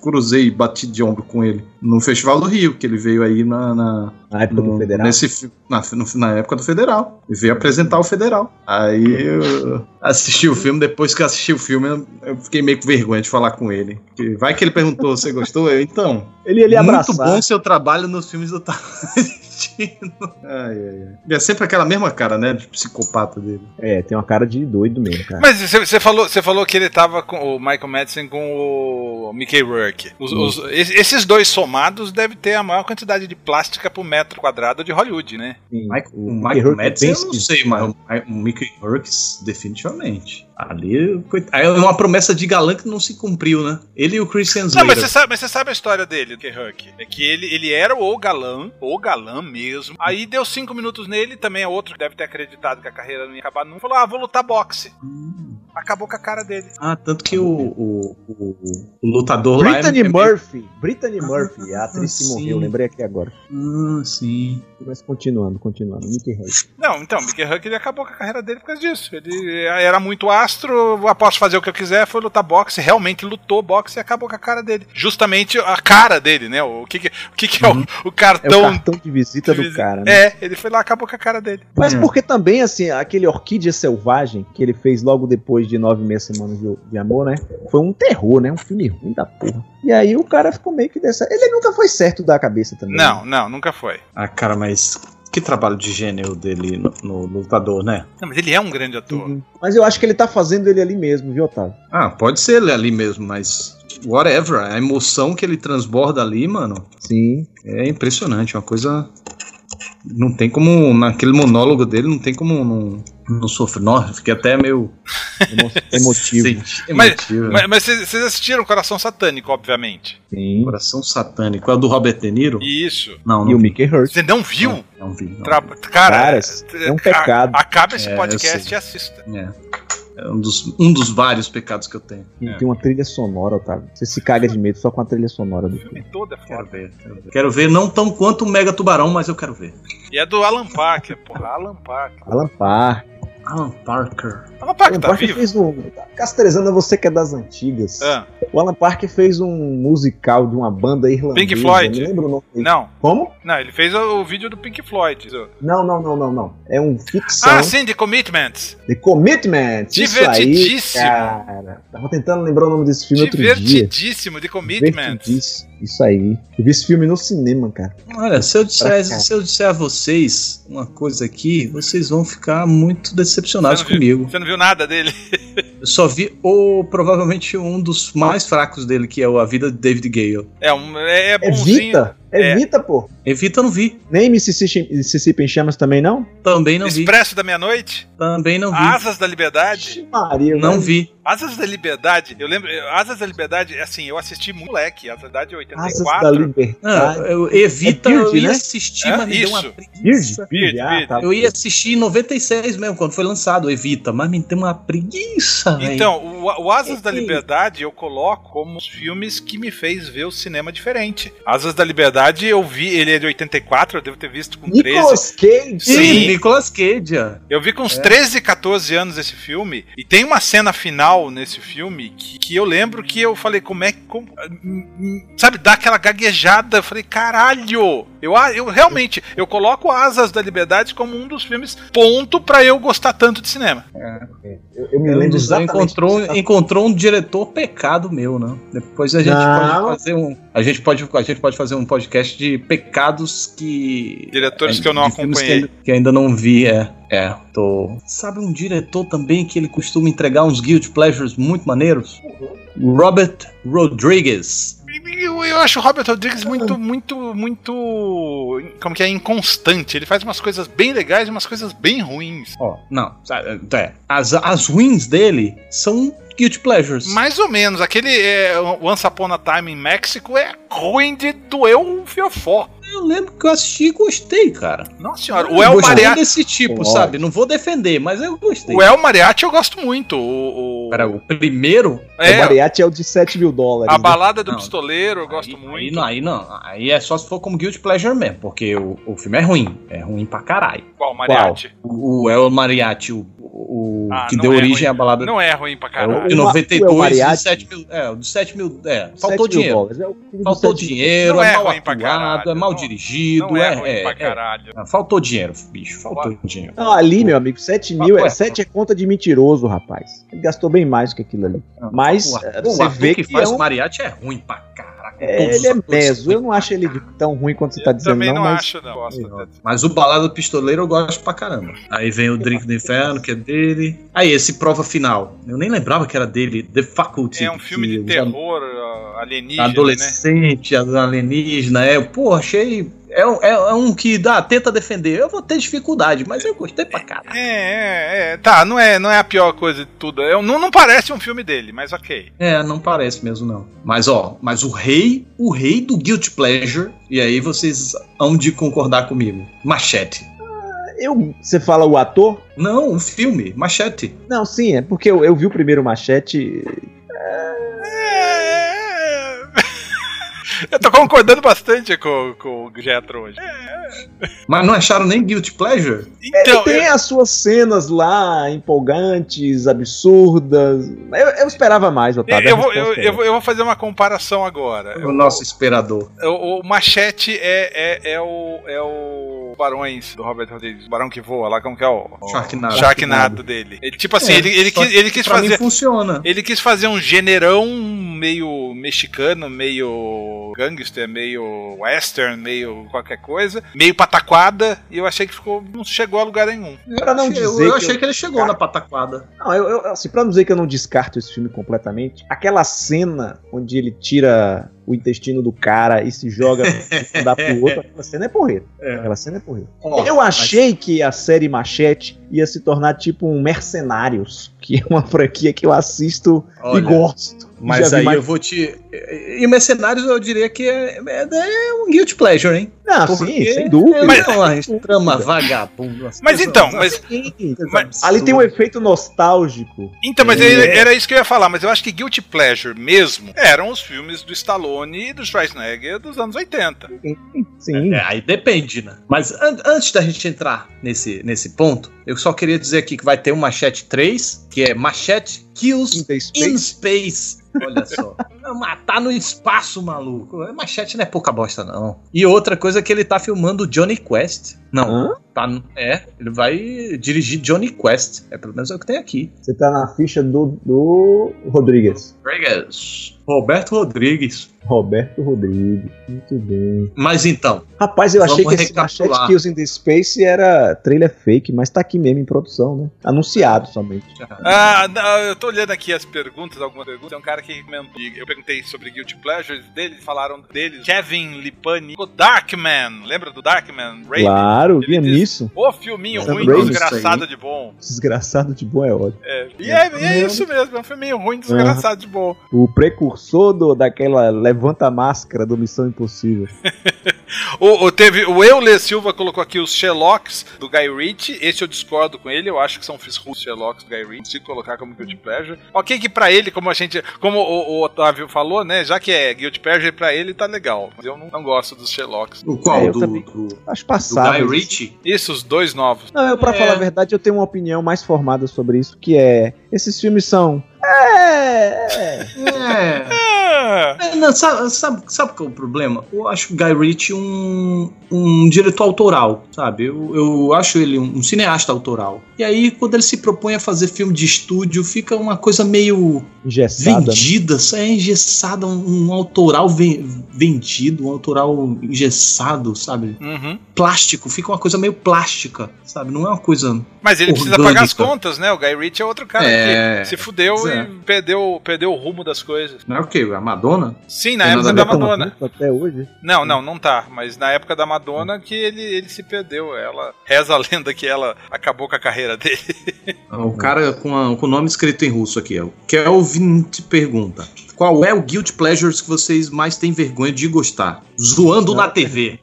cruzei, bati de ombro com ele. No Festival do Rio, que ele veio aí na. Na, na época no, do Federal? Nesse, na, no, na época do Federal. Ele veio apresentar o Federal. Aí eu assisti o filme, depois que eu assisti o filme, eu fiquei meio com vergonha de falar com ele. Vai que ele perguntou, você gostou? Eu, então. Ele, ele Muito abraçar. bom seu trabalho nos filmes do Tarantino. ai, ai, ai. É sempre aquela mesma cara, né? De psicopata dele. É, tem uma cara de doido mesmo, cara. Mas você falou, falou que ele tava com o Michael Madison com o Mickey Rourke. Os, os, esses dois somados devem ter a maior quantidade de plástica por metro quadrado de Hollywood, né? Sim. Michael, o, o Michael Madison eu não sei, mas o, o Mickey Rourke definitivamente. Ali é uma promessa de galã que não se cumpriu, né? Ele e o Christian Slater. Não, mas você sabe, mas você sabe a história dele, Mickey Rourke. É que ele, ele era o galã, o galã mesmo. Aí deu cinco minutos nele, também é outro que deve ter acreditado que a carreira não ia acabar nunca. Falou, ah, vou lutar boxe. Hum. Acabou com a cara dele. Ah, tanto que o, o, o, o lutador Brittany lá. É, Murphy. É... Brittany ah, Murphy, a atriz que morreu, lembrei aqui agora. Ah, sim. Mas continuando, continuando. Mickey Huck. Não, então, Mickey Huck ele acabou com a carreira dele por causa disso. Ele era muito astro, posso fazer o que eu quiser, foi lutar boxe, realmente lutou boxe e acabou com a cara dele. Justamente a cara dele, né? O que, que, o que, que é o, uhum. o cartão. É o cartão de visita de do cara, né? É, ele foi lá acabou com a cara dele. Mas porque também, assim, aquele Orquídea Selvagem que ele fez logo depois de Nove Meia Semanas de, de Amor, né? Foi um terror, né? Um filme ruim da porra. E aí o cara ficou meio que dessa. Ele nunca foi certo da cabeça também. Não, não, nunca foi. Ah, cara, mas que trabalho de gênero dele no, no, lutador, né? Não, mas ele é um grande ator. Uhum. Mas eu acho que ele tá fazendo ele ali mesmo, viu, Otávio? Ah, pode ser ele ali mesmo, mas whatever, a emoção que ele transborda ali, mano. Sim. É impressionante, uma coisa não tem como naquele monólogo dele não tem como não não sofrer. Nossa, fiquei até meio emotivo. mas, mas, mas, vocês assistiram Coração Satânico, obviamente. Sim. Coração Satânico. É o do Robert De Niro? Isso. Não, não e o Mickey Hurt. Você não viu? Não, não vi. Não. Tra... Cara, Cara, é um pecado. Acaba esse é, podcast e assista. É. É um dos, um dos vários pecados que eu tenho. É. Tem uma trilha sonora, Otávio. Você se caga de medo só com a trilha sonora do filme. Todo é quero ver, quero ver. Quero ver não tão quanto o Mega Tubarão, mas eu quero ver. E é do Alan Parker, porra. Alan Parker. Alan Parker. Alan Parker. Alan Parker Alan tá Parker vivo? fez um. Castrezando você que é das antigas. Ah. O Alan Parker fez um musical de uma banda irlandesa. Pink Floyd. Não lembro o nome. Não. Como? Não, ele fez o vídeo do Pink Floyd. Não, não, não, não, não. É um ficção. Ah, sim, The Commitments. The Commitments. Divertidíssimo. Aí, cara. Tava tentando lembrar o nome desse filme outro dia. Divertidíssimo, The Commitments. Isso aí. Eu vi esse filme no cinema, cara. Olha, se eu disser, se eu disser a vocês uma coisa aqui, vocês vão ficar muito decepcionados você comigo. Viu, você não viu nada dele? eu só vi o provavelmente um dos mais fracos dele, que é o A Vida de David Gale. É, um, é, é bonzinho. Evita. Evita, é. pô. Evita eu não vi. Nem Mississippi, Mississippi em Chamas também não? Também não Expresso vi. Expresso da Meia-Noite? Também não vi. Asas da Liberdade? Maria, não vi. Asas da Liberdade, eu lembro. Asas da Liberdade, assim, eu assisti moleque. Asas da Liberdade 84. Asas da Liberdade. Ah, eu, evita, é eu ia né? assistir, é? mas me deu uma preguiça. Beard, Beard, ah, tá. Eu ia assistir em 96 mesmo, quando foi lançado, Evita, mas me deu uma preguiça. Então, o, o Asas da Liberdade eu coloco como os filmes que me fez ver o cinema diferente. Asas da Liberdade eu vi, ele é de 84, eu devo ter visto com 13. Nicolas Cage. Sim, Nicolas Cage. ó. Eu vi com uns 13, 14 anos esse filme, e tem uma cena final nesse filme que, que eu lembro que eu falei, como é que. como- sabe, dá aquela gaguejada. Eu falei, caralho! Eu, a- eu realmente, eu coloco Asas da Liberdade como um dos filmes ponto pra eu gostar tanto de cinema. Eu, eu me lembro exatamente. encontrou, encontrou um diretor pecado meu, né? Depois a gente Não. pode fazer um. A gente pode, a gente pode fazer um podcast de pecados que. Diretores que eu não filmes que acompanhei. ainda, que ainda não vi, é. É, tô. Sabe um diretor também que ele costuma entregar uns guilt pleasures muito maneiros? Robert Rodriguez. Eu, eu acho o Robert Rodrigues muito, muito, muito. Como que é? Inconstante. Ele faz umas coisas bem legais e umas coisas bem ruins. Ó, não, sabe, é. As, as ruins dele são guilt pleasures. Mais ou menos. Aquele é, Once Upon a Time in México é ruim de doer o fiofó. Eu lembro que eu assisti e gostei, cara. Nossa senhora. O El Mariachi. desse tipo, sabe? Não vou defender, mas eu gostei. O El Mariachi eu gosto muito. O, o- Pera, o primeiro O é, Mariachi é o de 7 mil dólares. a né? balada do Não. pistoleiro eu gosto aí, muito. Aí não, aí não. Aí é só se for como Guilty Pleasure mesmo, porque o, o filme é ruim. É ruim pra caralho. Qual, Mariachi? O, o El Mariachi, o, o Ah, que deu é origem ruim. à balada Não é ruim pra é o caralho. de O Ma- o El 92 Mariachi- de 7 mil. É, o de 7 mil. É, 7 faltou dinheiro. É o Faltou 7 mil. dinheiro, Não é, é mal atuado, caralho, é mal não- dirigido, Não é, é, ruim é, pra caralho. Ah, Faltou dinheiro, bicho. Faltou dinheiro. Não, ali, meu amigo, 7 mil, é, 7 é conta de mentiroso, rapaz. Ele gastou bem mais do que aquilo ali. Mas o, eh, você o ator vê que, que faz é um- o mariachi é ruim pra caraca. É, ele é meso. Eu não acho ele tão ruim quanto você tá Eu dizendo, também não, não mas. acho, não. Gosto até. Mas o Balada do Pistoleiro eu gosto pra caramba. Aí vem o Drink do Inferno, que é dele. Aí, esse Prova Final. Eu nem lembrava que era dele. The Faculty. É um filme de terror uh, alienígena, né? Adolescente, alienígena. É, pô, achei. É, um- é, é um que dá, tenta defender. Eu vou ter dificuldade, mas eu gostei pra caralho. É, é, é. Tá, não é, não é a pior coisa de tudo. É, não, não parece um filme dele, mas ok. É, não parece mesmo, não. Mas, ó, mas o rei, o rei do Guilty Pleasure, e aí vocês hão de concordar comigo. Machete. Eu, você fala o ator? Não, um filme, Machete. Não, sim, é porque eu, eu vi o primeiro Machete. É. Eu tô concordando bastante com, com o Jetro hoje. Mas não acharam nem Guilty Pleasure? Então, ele tem as suas cenas lá empolgantes, absurdas. Eu, eu esperava mais, eu, Otávio. eu vou, eu, é eu vou- eu vou fazer uma comparação agora. O nosso esperador. O, o Machete é, é, é o. É o. Barões do Robert Rodrigues. O Barão que voa lá, como que é o. o Sharknado. Sharknado dele. Ele, tipo assim, É, ele, ele, quis, ele quis pra mim fazer. funciona. Ele quis fazer um generão meio mexicano, meio gangster, meio western, meio qualquer coisa, meio pataquada, e eu achei que ficou. não chegou a lugar nenhum. Pra não eu, dizer eu que achei eu- que ele chegou na pataquada. Não, eu, eu, assim, pra não dizer que eu não descarto esse filme completamente, aquela cena onde ele tira o intestino do cara e se joga um dá pro outro, aquela cena é porreta. É. Aquela cena é porreta. Ó, eu achei que a série Machete ia se tornar tipo um Mercenários, que é uma franquia que eu assisto Olha, e gosto. Mas aí mais- eu vou te. E Mercenários eu diria que é, é, é um guilty pleasure, hein? Não, Porque sim, sem dúvida. É uma trama vagabunda. as Mas então, mas- Sim, Mas- ali tem um efeito nostálgico. Então, mas É. era isso que eu ia falar, mas eu acho que Guilty Pleasure mesmo eram os filmes do Stallone e do Schwarzenegger dos anos 80. Sim. É, aí depende, né? Mas an- antes da gente entrar nesse, nesse ponto, eu só queria dizer aqui que vai ter um Machete 3, que é Machete Kills In the in Space. Olha só. Matar no espaço, maluco. É, Machete não é pouca bosta, não. E outra coisa é que ele tá filmando Johnny Quest. Não, Hã? tá. É, ele vai dirigir Johnny Quest. É pelo menos é o que tem aqui. Você tá na ficha do, do Rodrigues. Rodrigues. Roberto Rodrigues. Roberto Rodrigues. Muito bem. Mas então, Rapaz, eu achei que esse. Machete Kills in the Space era trailer fake, mas tá aqui mesmo em produção, né? Anunciado somente. Ah, não, eu tô olhando aqui as perguntas, algumas perguntas. Tem um cara que comentou. Eu perguntei sobre Guilty Pleasures dele, falaram dele, Kevin Lipani, o Darkman. Lembra do Darkman? Raven? Claro, Ele via diz- nisso. O filminho ruim, Raimi, desgraçado de bom. Desgraçado de bom é ótimo. É, e é, e é isso mesmo, é um filminho ruim, desgraçado de bom. O precursor do, daquela levanta a máscara do Missão Impossível. O, o, teve, o Euler Silva colocou aqui os Sherlocks do Guy Ritchie. Esse eu discordo com ele. Eu acho que são os Sherlocks do Guy Ritchie. Se colocar como Guilty Pleasure. Ok, que pra ele, como a gente. Como o, o Otávio falou, né? Já que é Guilty Pleasure, pra ele tá legal. Mas eu não, não gosto dos Sherlocks. O qual? É, do, do, Acho passado. Do Guy Ritchie? Isso, os dois novos. Não, eu, pra é. falar a verdade, eu tenho uma opinião mais formada sobre isso, que é. Esses filmes são. É. É. é. Não, sabe, sabe, sabe qual é o problema? Eu acho o Guy Ritchie um, um diretor autoral, sabe? Eu, eu acho ele um, um, cineasta autoral. E aí, quando ele se propõe a fazer filme de estúdio, fica uma coisa meio engessada, né? vendida, né? é engessada, um, um autoral vendido, um autoral engessado, sabe? Uhum. Plástico, fica uma coisa meio plástica, sabe? Não é uma coisa. Mas ele orgânica. precisa pagar as contas, né? O Guy Ritchie é outro cara é... que se fudeu é. perdeu, perdeu o rumo das coisas. Não é o quê? A Madonna? Sim, na Tem época da Madonna. Até hoje? Não, não, não tá. Mas na época da Madonna que ele, ele se perdeu. Ela reza a lenda que ela acabou com a carreira dele. O cara com, a, com o nome escrito em russo aqui, é o Kelvin te pergunta. Qual é o Guild Pleasures que vocês mais têm vergonha de gostar? Zoando na TV.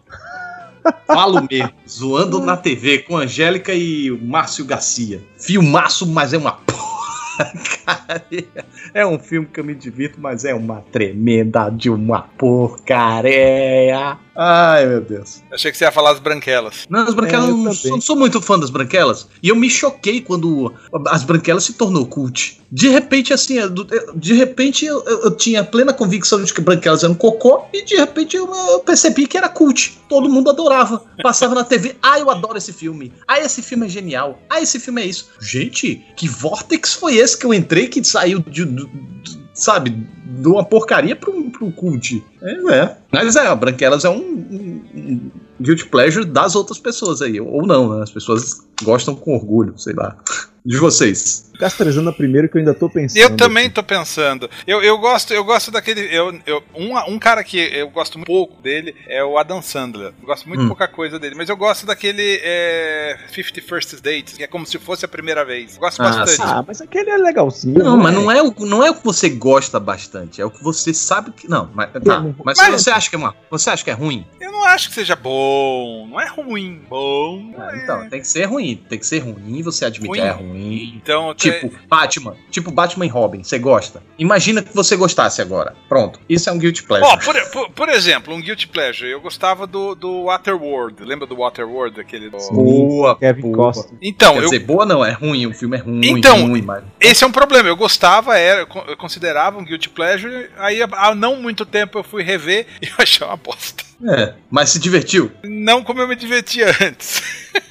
Falo mesmo, zoando na TV com Angélica e o Márcio Garcia. Filmaço, mas é uma é um filme que eu me divirto, mas é uma tremenda de uma porcaria. Ai, meu Deus. Eu achei que você ia falar as branquelas. Não, as branquelas é, não, sou, não sou muito fã das branquelas. E eu me choquei quando as branquelas se tornou cult. De repente, assim, de repente eu, eu tinha plena convicção de que branquelas eram cocô, e de repente eu, eu percebi que era cult. Todo mundo adorava. Passava na TV. Ah, eu adoro esse filme. Ah, esse filme é genial. Ah, esse filme é isso. Gente, que vortex foi esse que eu entrei que saiu de, de sabe, de uma porcaria pra um cult. É, é. Mas é, Branquelas é um, um, um guilty pleasure das outras pessoas aí. Ou não, né? As pessoas gostam com orgulho, sei lá. De vocês. Castrejando primeiro que eu ainda tô pensando. Eu também tô pensando. Eu, eu gosto, eu gosto daquele. Eu, eu, um, um cara que eu gosto um pouco dele é o Adam Sandler. Eu gosto muito hum. pouca coisa dele, mas eu gosto daquele é, 50 First Dates, que é como se fosse a primeira vez. Eu gosto ah, bastante. Sim. Ah, mas aquele é legalzinho. Não, mas não é, o, não é o que você gosta bastante, é o que você sabe que. Não, mas, tá, mas, mas você acha que é uma. Você acha que é ruim? Eu não acho que seja bom. Não é ruim. Bom. Ah, é... Então, tem que ser ruim. Tem que ser ruim, você admite ruim. é ruim. Então, tipo, te... Batman. Tipo Batman e Robin. Você gosta. Imagina que você gostasse agora. Pronto. Isso é um Guilty Pleasure. Ó, oh, por, por, por, exemplo, um Guilty Pleasure. Eu gostava do, do Waterworld. Lembra do Waterworld? Aquele do... Boa, Kevin Costa. Então, Quer eu... dizer, boa não, é ruim. O filme é ruim. Então, ruim, mas... esse é um problema. Eu gostava, era, eu considerava um Guilty Pleasure. Aí, há não muito tempo, eu fui rever e eu achei uma bosta. É, mas se divertiu? Não como eu me divertia antes.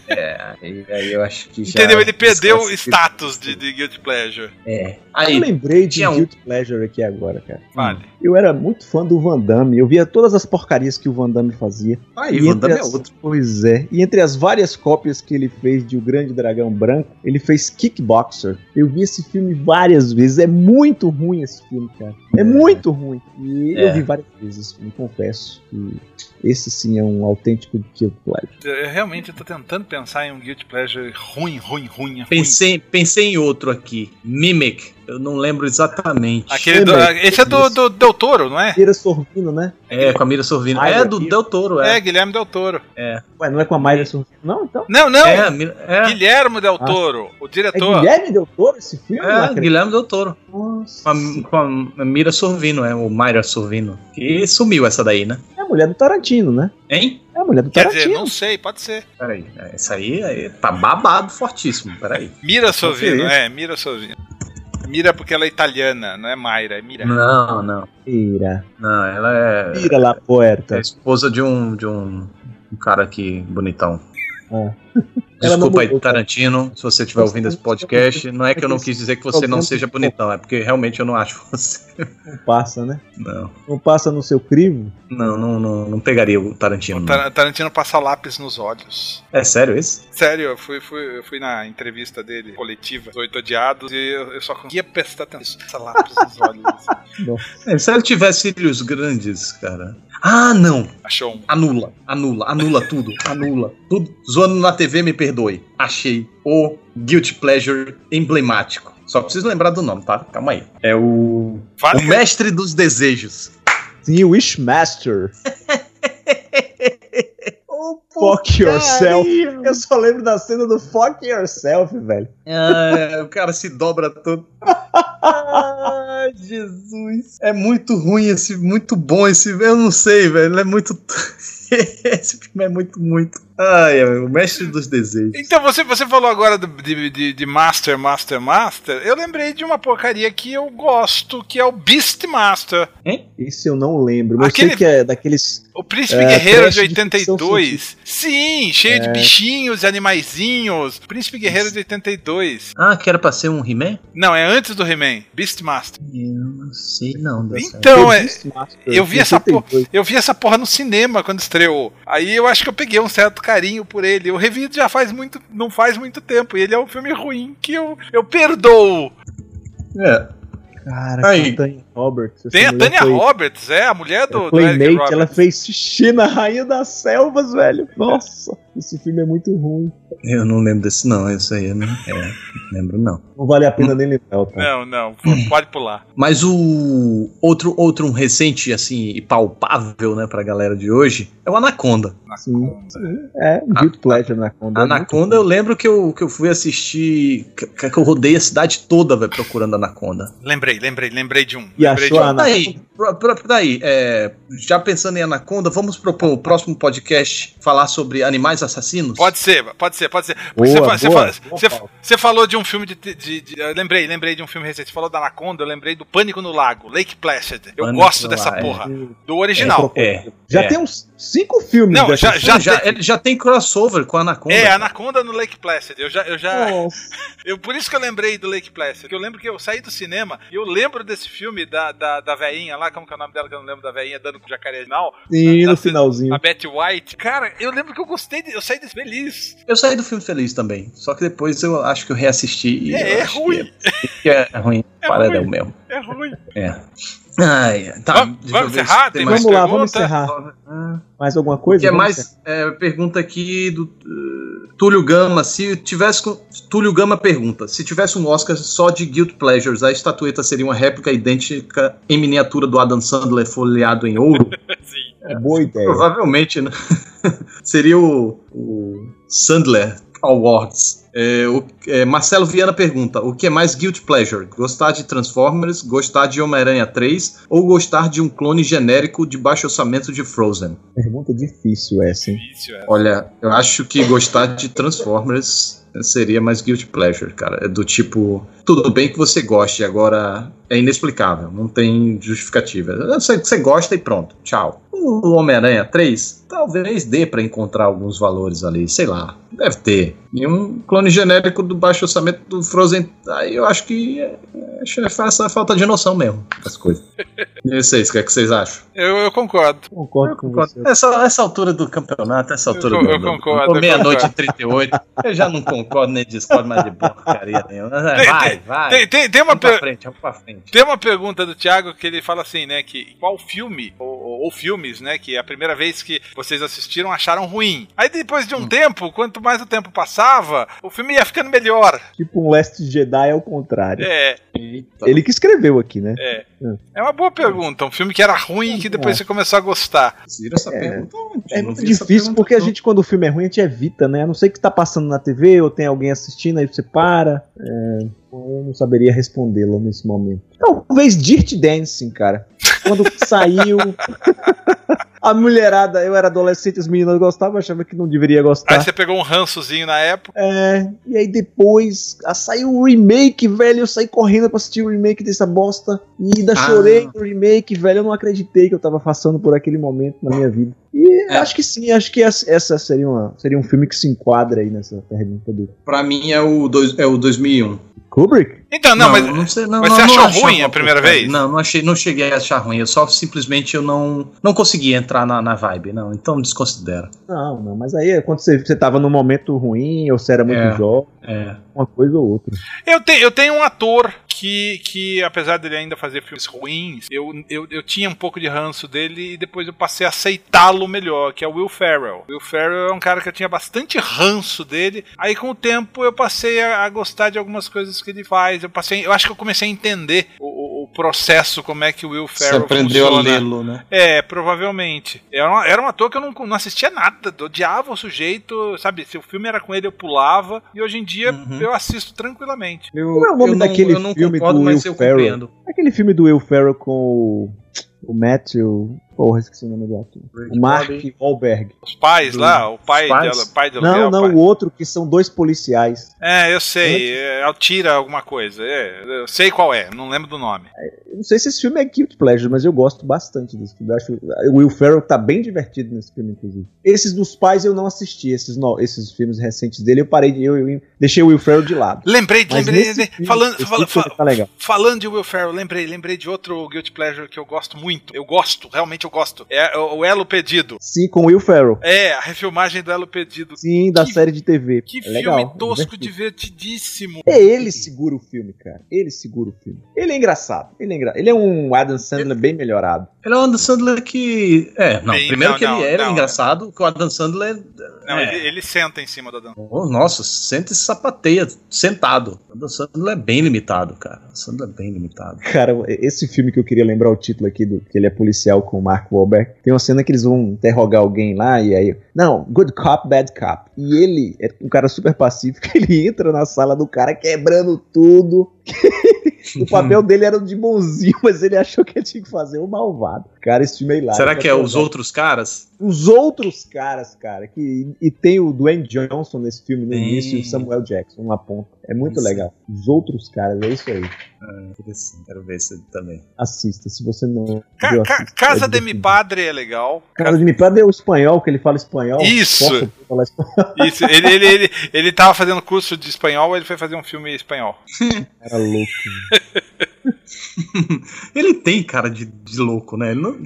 É, aí, eu acho que já. Entendeu? Ele perdeu o status de, de Guilty Pleasure. É. Aí, eu lembrei de um... Guilty Pleasure aqui agora, cara. Vale. Eu era muito fã do Van Damme. Eu via todas as porcarias que o Van Damme fazia. Ah, e o Van Damme é as... é outro. Pois é. E entre as várias cópias que ele fez de O Grande Dragão Branco, ele fez Kickboxer. Eu vi esse filme várias vezes. É muito ruim esse filme, cara. É, é. muito ruim. E é. eu vi várias vezes, me confesso. E esse sim é um autêntico Guilty Pleasure. Eu realmente estou tentando pensar em um Guilty Pleasure ruim, ruim, ruim. Pensei, ruim. pensei em outro aqui. Mimic. Eu não lembro exatamente. Aquele do, esse é do, do Del Toro, não é? Mira Sorvino, né? É, com a Mira Sorvino. é do Del Toro, é. É, Guilherme Del Toro. É. Ué, não é com a Mayra Sorvino, não? Então? Não, não. É, é. Guilherme Del ah. Toro, ah. o diretor. É Guilherme Del Toro esse filme? É, Guilherme Del Toro. Nossa. Com a, com a Mira Sorvino, é, o Mayra Sorvino. E sumiu essa daí, né? É a mulher do Tarantino, né? Hein? É a mulher do Tarantino. Quer dizer, não sei, pode ser. Peraí, essa aí, aí tá babado fortíssimo, peraí. Mira Sorvino, é, Mira Sorvino. Mira porque ela é italiana, não é Mayra, é Mira. Não, não. Mira. Não, ela é. Mira la puerta. É esposa de um, de um, um cara aqui bonitão. Ah. Desculpa aí, Tarantino, se você estiver ouvindo esse podcast. Não é que eu não quis dizer que você não seja bonitão, é porque realmente eu não acho você. Não passa, né? Não. Não passa no seu crivo? Não, não, não, não pegaria o Tarantino. O Tarantino passa lápis nos olhos. É sério isso? Sério, eu fui, fui, eu fui na entrevista dele, coletiva, Oito Odiados, e eu, eu só conseguia prestar atenção. Passa lápis nos olhos. É, se ele tivesse cílios grandes, cara. Ah, não. Achou um. Anula, anula, anula tudo, anula. Tudo. Zoando na TV, me perdoe. Achei o Guilty Pleasure emblemático. Só preciso lembrar do nome, tá? Calma aí. É o. Vale. O Mestre dos Desejos. Sim, o Wishmaster. Fuck yourself. Eu só lembro da cena do fuck yourself, velho. É, o cara se dobra todo. Ai, Jesus. É muito ruim esse, muito bom esse. Eu não sei, velho. É muito. esse filme é muito, muito. Ai, o mestre dos desejos. Então, você, você falou agora de, de, de, Master, Master, Master. Eu lembrei de uma porcaria que eu gosto, que é o Beastmaster. Hein? Esse eu não lembro, mas Aquele... eu sei que é daqueles. O Príncipe é, Guerreiro de 82. De Sim, cheio é. de bichinhos e animaizinhos. Príncipe Guerreiro de 82. Ah, que era pra ser um He-Man? Não, é antes do He-Man. Beastmaster. Eu não sei não. Então, é, eu vi essa porra, eu vi essa porra no cinema quando estreou. Aí eu acho que eu peguei um certo carinho por ele. Eu revi já faz muito, não faz muito tempo. E ele é um filme ruim que eu, eu perdoo. É. Cara, Aí. Tânia Roberts. Tem a Tânia foi... Roberts, é, a mulher do, é Playmate, ela fez xixi na Rainha das Selvas, velho. Nossa, esse filme é muito ruim. Eu não lembro desse não, isso aí não é, lembro não. Não vale a pena hum. nem lembrar, tá? Não, não, pode pular. Mas o outro outro um recente assim e palpável, né, pra galera de hoje, é o Anaconda. Sim, sim. É, um Guilty Pleasure Anaconda. Anaconda, eu lembro que eu, que eu fui assistir, que, que eu rodei a cidade toda, velho, procurando Anaconda. Lembrei, lembrei, lembrei de um. E achou a Anaconda? Daí, daí é, já pensando em Anaconda, vamos propor o próximo podcast falar sobre animais assassinos? Pode ser, pode ser, pode ser. Boa, você, boa, você, boa, você, você, falou de um filme de, de, de, Eu lembrei, lembrei de um filme recente. Você falou da Anaconda, eu lembrei do Pânico no Lago, Lake Placid. Eu Pânico gosto dessa lago, porra. É. Do original. É, é, já tem uns cinco filmes. Não, já, já, já, tem, já tem crossover com a Anaconda. É, Anaconda no Lake Placid. Eu já. Eu já eu, por isso que eu lembrei do Lake Placid. Eu lembro que eu saí do cinema e eu lembro desse filme da, da, da veinha lá, como que é o nome dela que eu não lembro da veinha, dando com o jacaré final. Sim, no finalzinho. A Betty White. Cara, eu lembro que eu gostei, de, eu saí desse feliz. Eu saí do filme feliz também. Só que depois eu acho que eu reassisti. E é, é ruim. Que é, é ruim. É Para ruim. mesmo. É ruim. É. Ai, tá, vamos, vamos encerrar? Tem vamos lá, vamos encerrar. Mais alguma coisa? Que é mais é, pergunta aqui do uh, Túlio Gama. Se tivesse. Túlio Gama pergunta: se tivesse um Oscar só de Guilt Pleasures, a estatueta seria uma réplica idêntica em miniatura do Adam Sandler folheado em ouro? Sim. É boa ideia. Provavelmente, né? seria o, o Sandler Awards. É, o, é, Marcelo Viana pergunta: o que é mais guilt pleasure? Gostar de Transformers, gostar de Homem-Aranha 3 ou gostar de um clone genérico de baixo orçamento de Frozen? Pergunta difícil essa, hein? Difícil, é. Olha, eu acho que gostar de Transformers seria mais guilt pleasure, cara. É do tipo, tudo bem que você goste, agora é inexplicável, não tem justificativa. Você, você gosta e pronto, tchau. O Homem-Aranha 3, talvez dê para encontrar alguns valores ali, sei lá, deve ter. E um clone genérico do baixo orçamento do Frozen, aí eu acho que é, é, é falta de noção mesmo, as coisas. E vocês, o que, é que vocês acham? Eu, eu concordo. Concordo com concordo. você. Essa, essa altura do campeonato, essa altura eu, do. Eu concordo. Meia-noite e 38. Eu já não concordo nem discordo mais de porcaria nenhuma. Vai, tem, vai. Tem, tem, tem uma vamos frente, vamos pra frente. Tem uma pergunta do Thiago que ele fala assim, né? Que qual filme, ou, ou filmes, né? Que a primeira vez que vocês assistiram acharam ruim. Aí depois de um hum. tempo, quanto mais o tempo passava, o filme ia ficando melhor. Tipo um Last Jedi ao contrário. É. Eita. Ele que escreveu aqui, né? É. É uma boa pergunta. Um filme que era ruim e que depois você começou a gostar. essa é, pergunta É muito difícil porque a gente, quando o filme é ruim, a gente evita, né? A não sei que tá passando na TV ou tem alguém assistindo, aí você para. É, eu não saberia respondê-lo nesse momento. Talvez Dirt Dancing, cara. Quando saiu. A mulherada, eu era adolescente, as meninas gostavam, achava que não deveria gostar. Aí você pegou um rançozinho na época. É, e aí depois a, saiu o remake, velho. Eu saí correndo pra assistir o remake dessa bosta. E ainda ah. chorei no remake, velho. Eu não acreditei que eu tava passando por aquele momento na minha vida. E é. acho que sim, acho que essa seria, uma, seria um filme que se enquadra aí nessa pergunta dele. Pra mim é o, dois, é o 2001. Kubrick? Então, não, não mas, não sei, não, mas você achou ruim a primeira vez? Não, não, achei, não cheguei a achar ruim. Eu só simplesmente eu não, não consegui entrar na, na vibe, não. Então desconsidera. Não, não, mas aí é quando você, você tava num momento ruim ou você era muito é, jovem, é. uma coisa ou outra. Eu, te, eu tenho um ator que, que, apesar dele ainda fazer filmes ruins, eu, eu, eu tinha um pouco de ranço dele e depois eu passei a aceitá-lo melhor, que é o Will Ferrell. Will Ferrell é um cara que eu tinha bastante ranço dele. Aí com o tempo eu passei a, a gostar de algumas coisas que ele faz. Eu passei, eu acho que eu comecei a entender o, o, processo, como é que o Will Ferrell Você aprendeu funciona. a lê-lo, né? É, provavelmente. Era, uma, era um ator que eu não, não assistia nada, eu odiava o sujeito, sabe? Se o filme era com ele, eu pulava. E hoje em dia uhum. eu assisto tranquilamente. Eu, Como é o nome daquele não, filme concordo, do Will Ferrell? Aquele filme do Will Ferrell com o Matthew Porra, esqueci o nome do ator. O Mark Wahlberg. Os pais do... lá, o pai dela, pai dela. Não, não, pai. o outro que são dois policiais. É, eu sei. É, tira alguma coisa. É, eu sei qual é, não lembro do nome. É, não sei se esse filme é Guilty Pleasure, mas eu gosto bastante desse filme. Eu acho, o Will Ferrell tá bem divertido nesse filme, inclusive. Esses dos pais eu não assisti, esses, no, esses filmes recentes dele, eu parei de. Eu, eu deixei o Will Ferrell de lado. Lembrei, mas lembrei. Filme, falando, fala, fala, tá falando de Will Ferrell, lembrei, lembrei de outro Guilty Pleasure que eu gosto muito. Eu gosto, realmente eu gosto. É o Elo Pedido. Sim, com Will Ferrell. É, a refilmagem do Elo Pedido. Sim, da que, série de TV. Que é filme legal, tosco, divertidíssimo. É, ele segura o filme, cara. Ele segura o filme. Ele é engraçado. Ele é, engra... ele é um Adam Sandler ele... bem melhorado. Ele é um Adam Sandler que. É, não. Bem, primeiro não, que ele era não, engraçado, que o Adam Sandler. Não, é. ele, ele, senta em cima do Adam. Oh, nossa, senta e sapateia, sentado. O Adam Sandler é bem limitado, cara. O Sandler é bem limitado. Cara, esse filme que eu queria lembrar o título aqui, do que ele é policial com o Mark Wahlberg, tem uma cena que eles vão interrogar alguém lá e aí. Não, good cop, bad cop. E ele é um cara super pacífico, ele entra na sala do cara quebrando tudo. o papel dele era de bonzinho, mas ele achou que ele tinha que fazer o malvado. Cara, esse filme é hilário. Será que é os outros caras? Os outros caras, cara. Que, e tem o Dwayne Johnson nesse filme no início e o Samuel Jackson na ponta. É muito isso. legal. Os outros caras, é isso aí. Ah, interessante. Quero ver isso também. Assista, se você não. Ca viu, assista. Casa é de Mi Padre é legal. Casa de Mi Padre é o espanhol, que ele fala espanhol. Isso! Falar espanhol? Isso, ele, ele, ele, ele tava fazendo curso de espanhol, ele foi fazer um filme espanhol. Era louco. ele tem cara de, de louco, né? Não,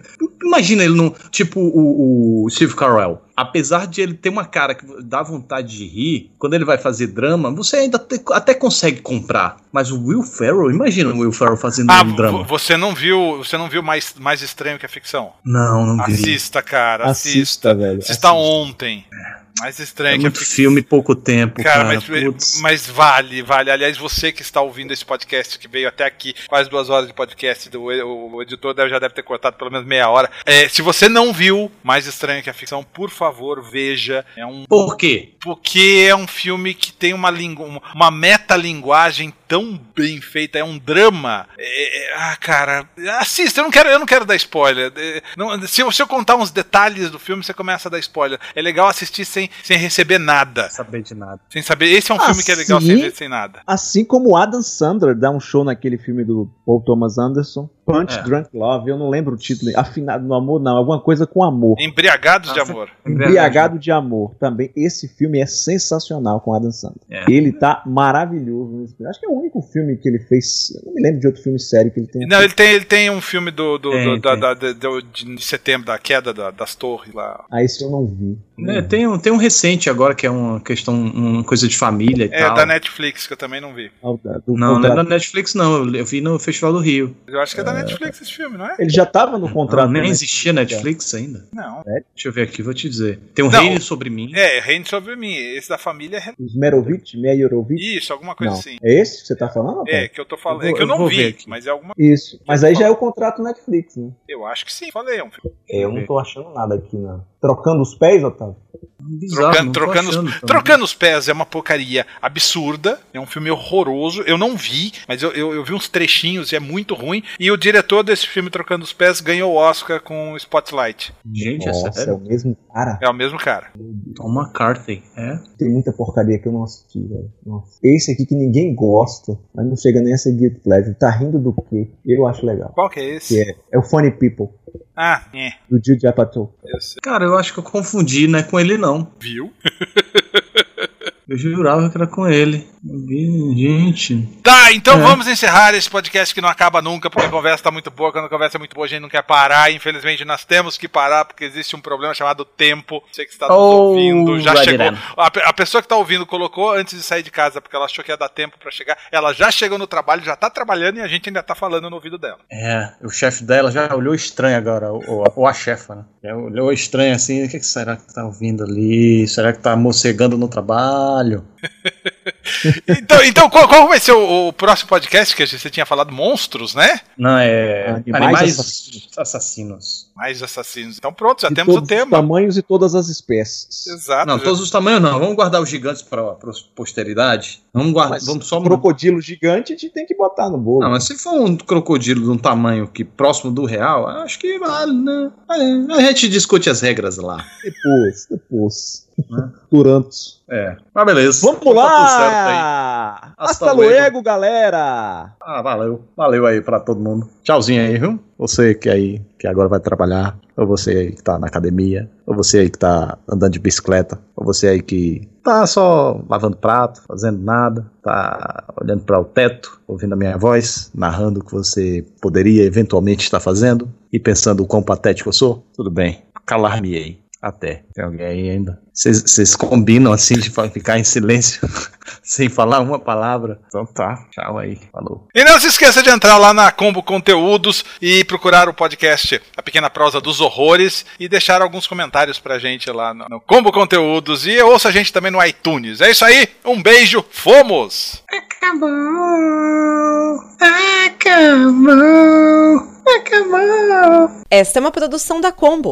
imagina ele não. Tipo o, o Steve Carell. Apesar de ele ter uma cara que dá vontade de rir, quando ele vai fazer drama, você ainda te, até consegue comprar. Mas o Will Ferrell, imagina o Will Ferrell fazendo ah, um drama. Você não viu, você não viu mais, mais estranho que a ficção? Não, não vi. Assista, cara. Assista, assista velho. Assista, assista. ontem. É. Mais estranho é muito filme pouco tempo, cara. cara mas, mas, vale, vale. Aliás, você que está ouvindo esse podcast, que veio até aqui, quase duas horas de podcast, do, o, o editor deve, já deve ter cortado pelo menos meia hora. É, se você não viu Mais Estranho que a Ficção, por favor, veja. É um. Por quê? Porque é um filme que tem uma, lingu... uma metalinguagem tão bem feita, é um drama. É, é, ah, cara, assista, eu não quero, eu não quero dar spoiler. É, não, se, eu, se eu contar uns detalhes do filme, você começa a dar spoiler. É legal assistir sem, sem receber nada. Sem saber de nada. Sem saber. Esse é um assim, filme que é legal sem, sem nada. Assim como Adam Sandler dá um show naquele filme do Paul Thomas Anderson. Punch é. Drunk Love, eu não lembro o título. Afinado no amor, não. Alguma coisa com amor. Embriagados ah, de amor. Embriagado de amor. Também. Esse filme é sensacional com Adam Sandler. É. Ele tá maravilhoso nesse filme. Acho que é o único filme que ele fez. Eu não me lembro de outro filme sério que ele tem. Não, ele tem, ele tem um filme do, do, tem, do da, da, de setembro, da queda da, das torres lá. Ah, esse eu não vi. É, tem, um, tem um recente agora que é uma questão, uma coisa de família e é, tal. É da Netflix, que eu também não vi. Ah, do, não, não é da Netflix, não. Eu vi no Festival do Rio. Eu acho que é da Netflix esse filme, não é? Ele já tava no contrato. Não, nem existia Netflix ainda. Não. É? Deixa eu ver aqui, vou te dizer. Tem um não, Reino Sobre Mim. É, Reino Sobre Mim. Esse da família é. Os Merovitch, Meyerovitch? Isso, alguma coisa não. assim. É esse que você tá falando? É, que eu tô falando. é que eu não vi, mas é alguma Isso. Mas aí já é o contrato Netflix, né? Eu acho que sim, falei. É um filme. É, eu não tô achando nada aqui, não. Trocando os pés, Otávio? Bizarro, trocando, trocando, os, trocando, os, pés é uma porcaria absurda. É um filme horroroso. Eu não vi, mas eu, eu, eu, vi uns trechinhos e é muito ruim. E o diretor desse filme, Trocando os Pés, ganhou o Oscar com Spotlight. Gente, Nossa, é sério? É o mesmo cara? É o mesmo cara. Tom McCarthy, é? Tem muita porcaria que eu não assisti, velho. Esse aqui que ninguém gosta, mas não chega nem a ser Guilty Pleasure. Tá rindo do quê? Eu acho legal. Qual que é esse? Que é, é o Funny People. Ah, é. Do Jude Apatow. Cara, eu acho que eu confundi, não é com ele não. Viu? Eu jurava que era com ele. Gente. Tá, então é. vamos encerrar esse podcast que não acaba nunca, porque a conversa tá muito boa. Quando a conversa é muito boa, a gente não quer parar. Infelizmente, nós temos que parar, porque existe um problema chamado tempo. Você que está nos oh, ouvindo já chegou. A, a, pessoa que está ouvindo colocou antes de sair de casa, porque ela achou que ia dar tempo para chegar. Ela já chegou no trabalho, já tá trabalhando e a gente ainda tá falando no ouvido dela. É, o chefe dela já olhou estranho agora, ou, ou a chefa, né? Já olhou estranho assim. O que, será que tá ouvindo ali? Será que tá mocegando no trabalho? então, então, qual, qual, vai ser o, o, próximo podcast que você tinha falado? Monstros, né? Não, é. Animais, Animais assassinos. assassinos. Mais assassinos. Então pronto, já de temos o tema. tamanhos e todas as espécies. Exato. Não, todos os tamanhos não. Vamos guardar os gigantes para a posteridade. Vamos guardar. Mas vamos só um crocodilo gigante a gente tem que botar no bolo. Não, mas se for um crocodilo de um tamanho que próximo do real, acho que vale, né? A gente discute as regras lá. Depois, depois. Né? Durantos. É. Mas beleza. Vamos tá lá! Hasta, Hasta luego, galera! Ah, valeu. Valeu aí pra todo mundo. Tchauzinho aí, viu? Você que aí, que agora vai trabalhar, ou você aí que tá na academia, ou você aí que tá andando de bicicleta, ou você aí que tá só lavando prato, fazendo nada, tá olhando para o teto, ouvindo a minha voz, narrando o que você poderia eventualmente estar fazendo e pensando o quão patético eu sou, tudo bem, calar-me-ei. Até. Tem alguém aí ainda? Vocês combinam assim de ficar em silêncio sem falar uma palavra? Então tá. Tchau aí. Falou. E não se esqueça de entrar lá na Combo Conteúdos e procurar o podcast A Pequena Prosa dos Horrores e deixar alguns comentários pra gente lá no, no Combo Conteúdos. E ouça a gente também no iTunes. É isso aí. Um beijo. Fomos! Acabou. Acabou. Acabou. Esta é uma produção da Combo.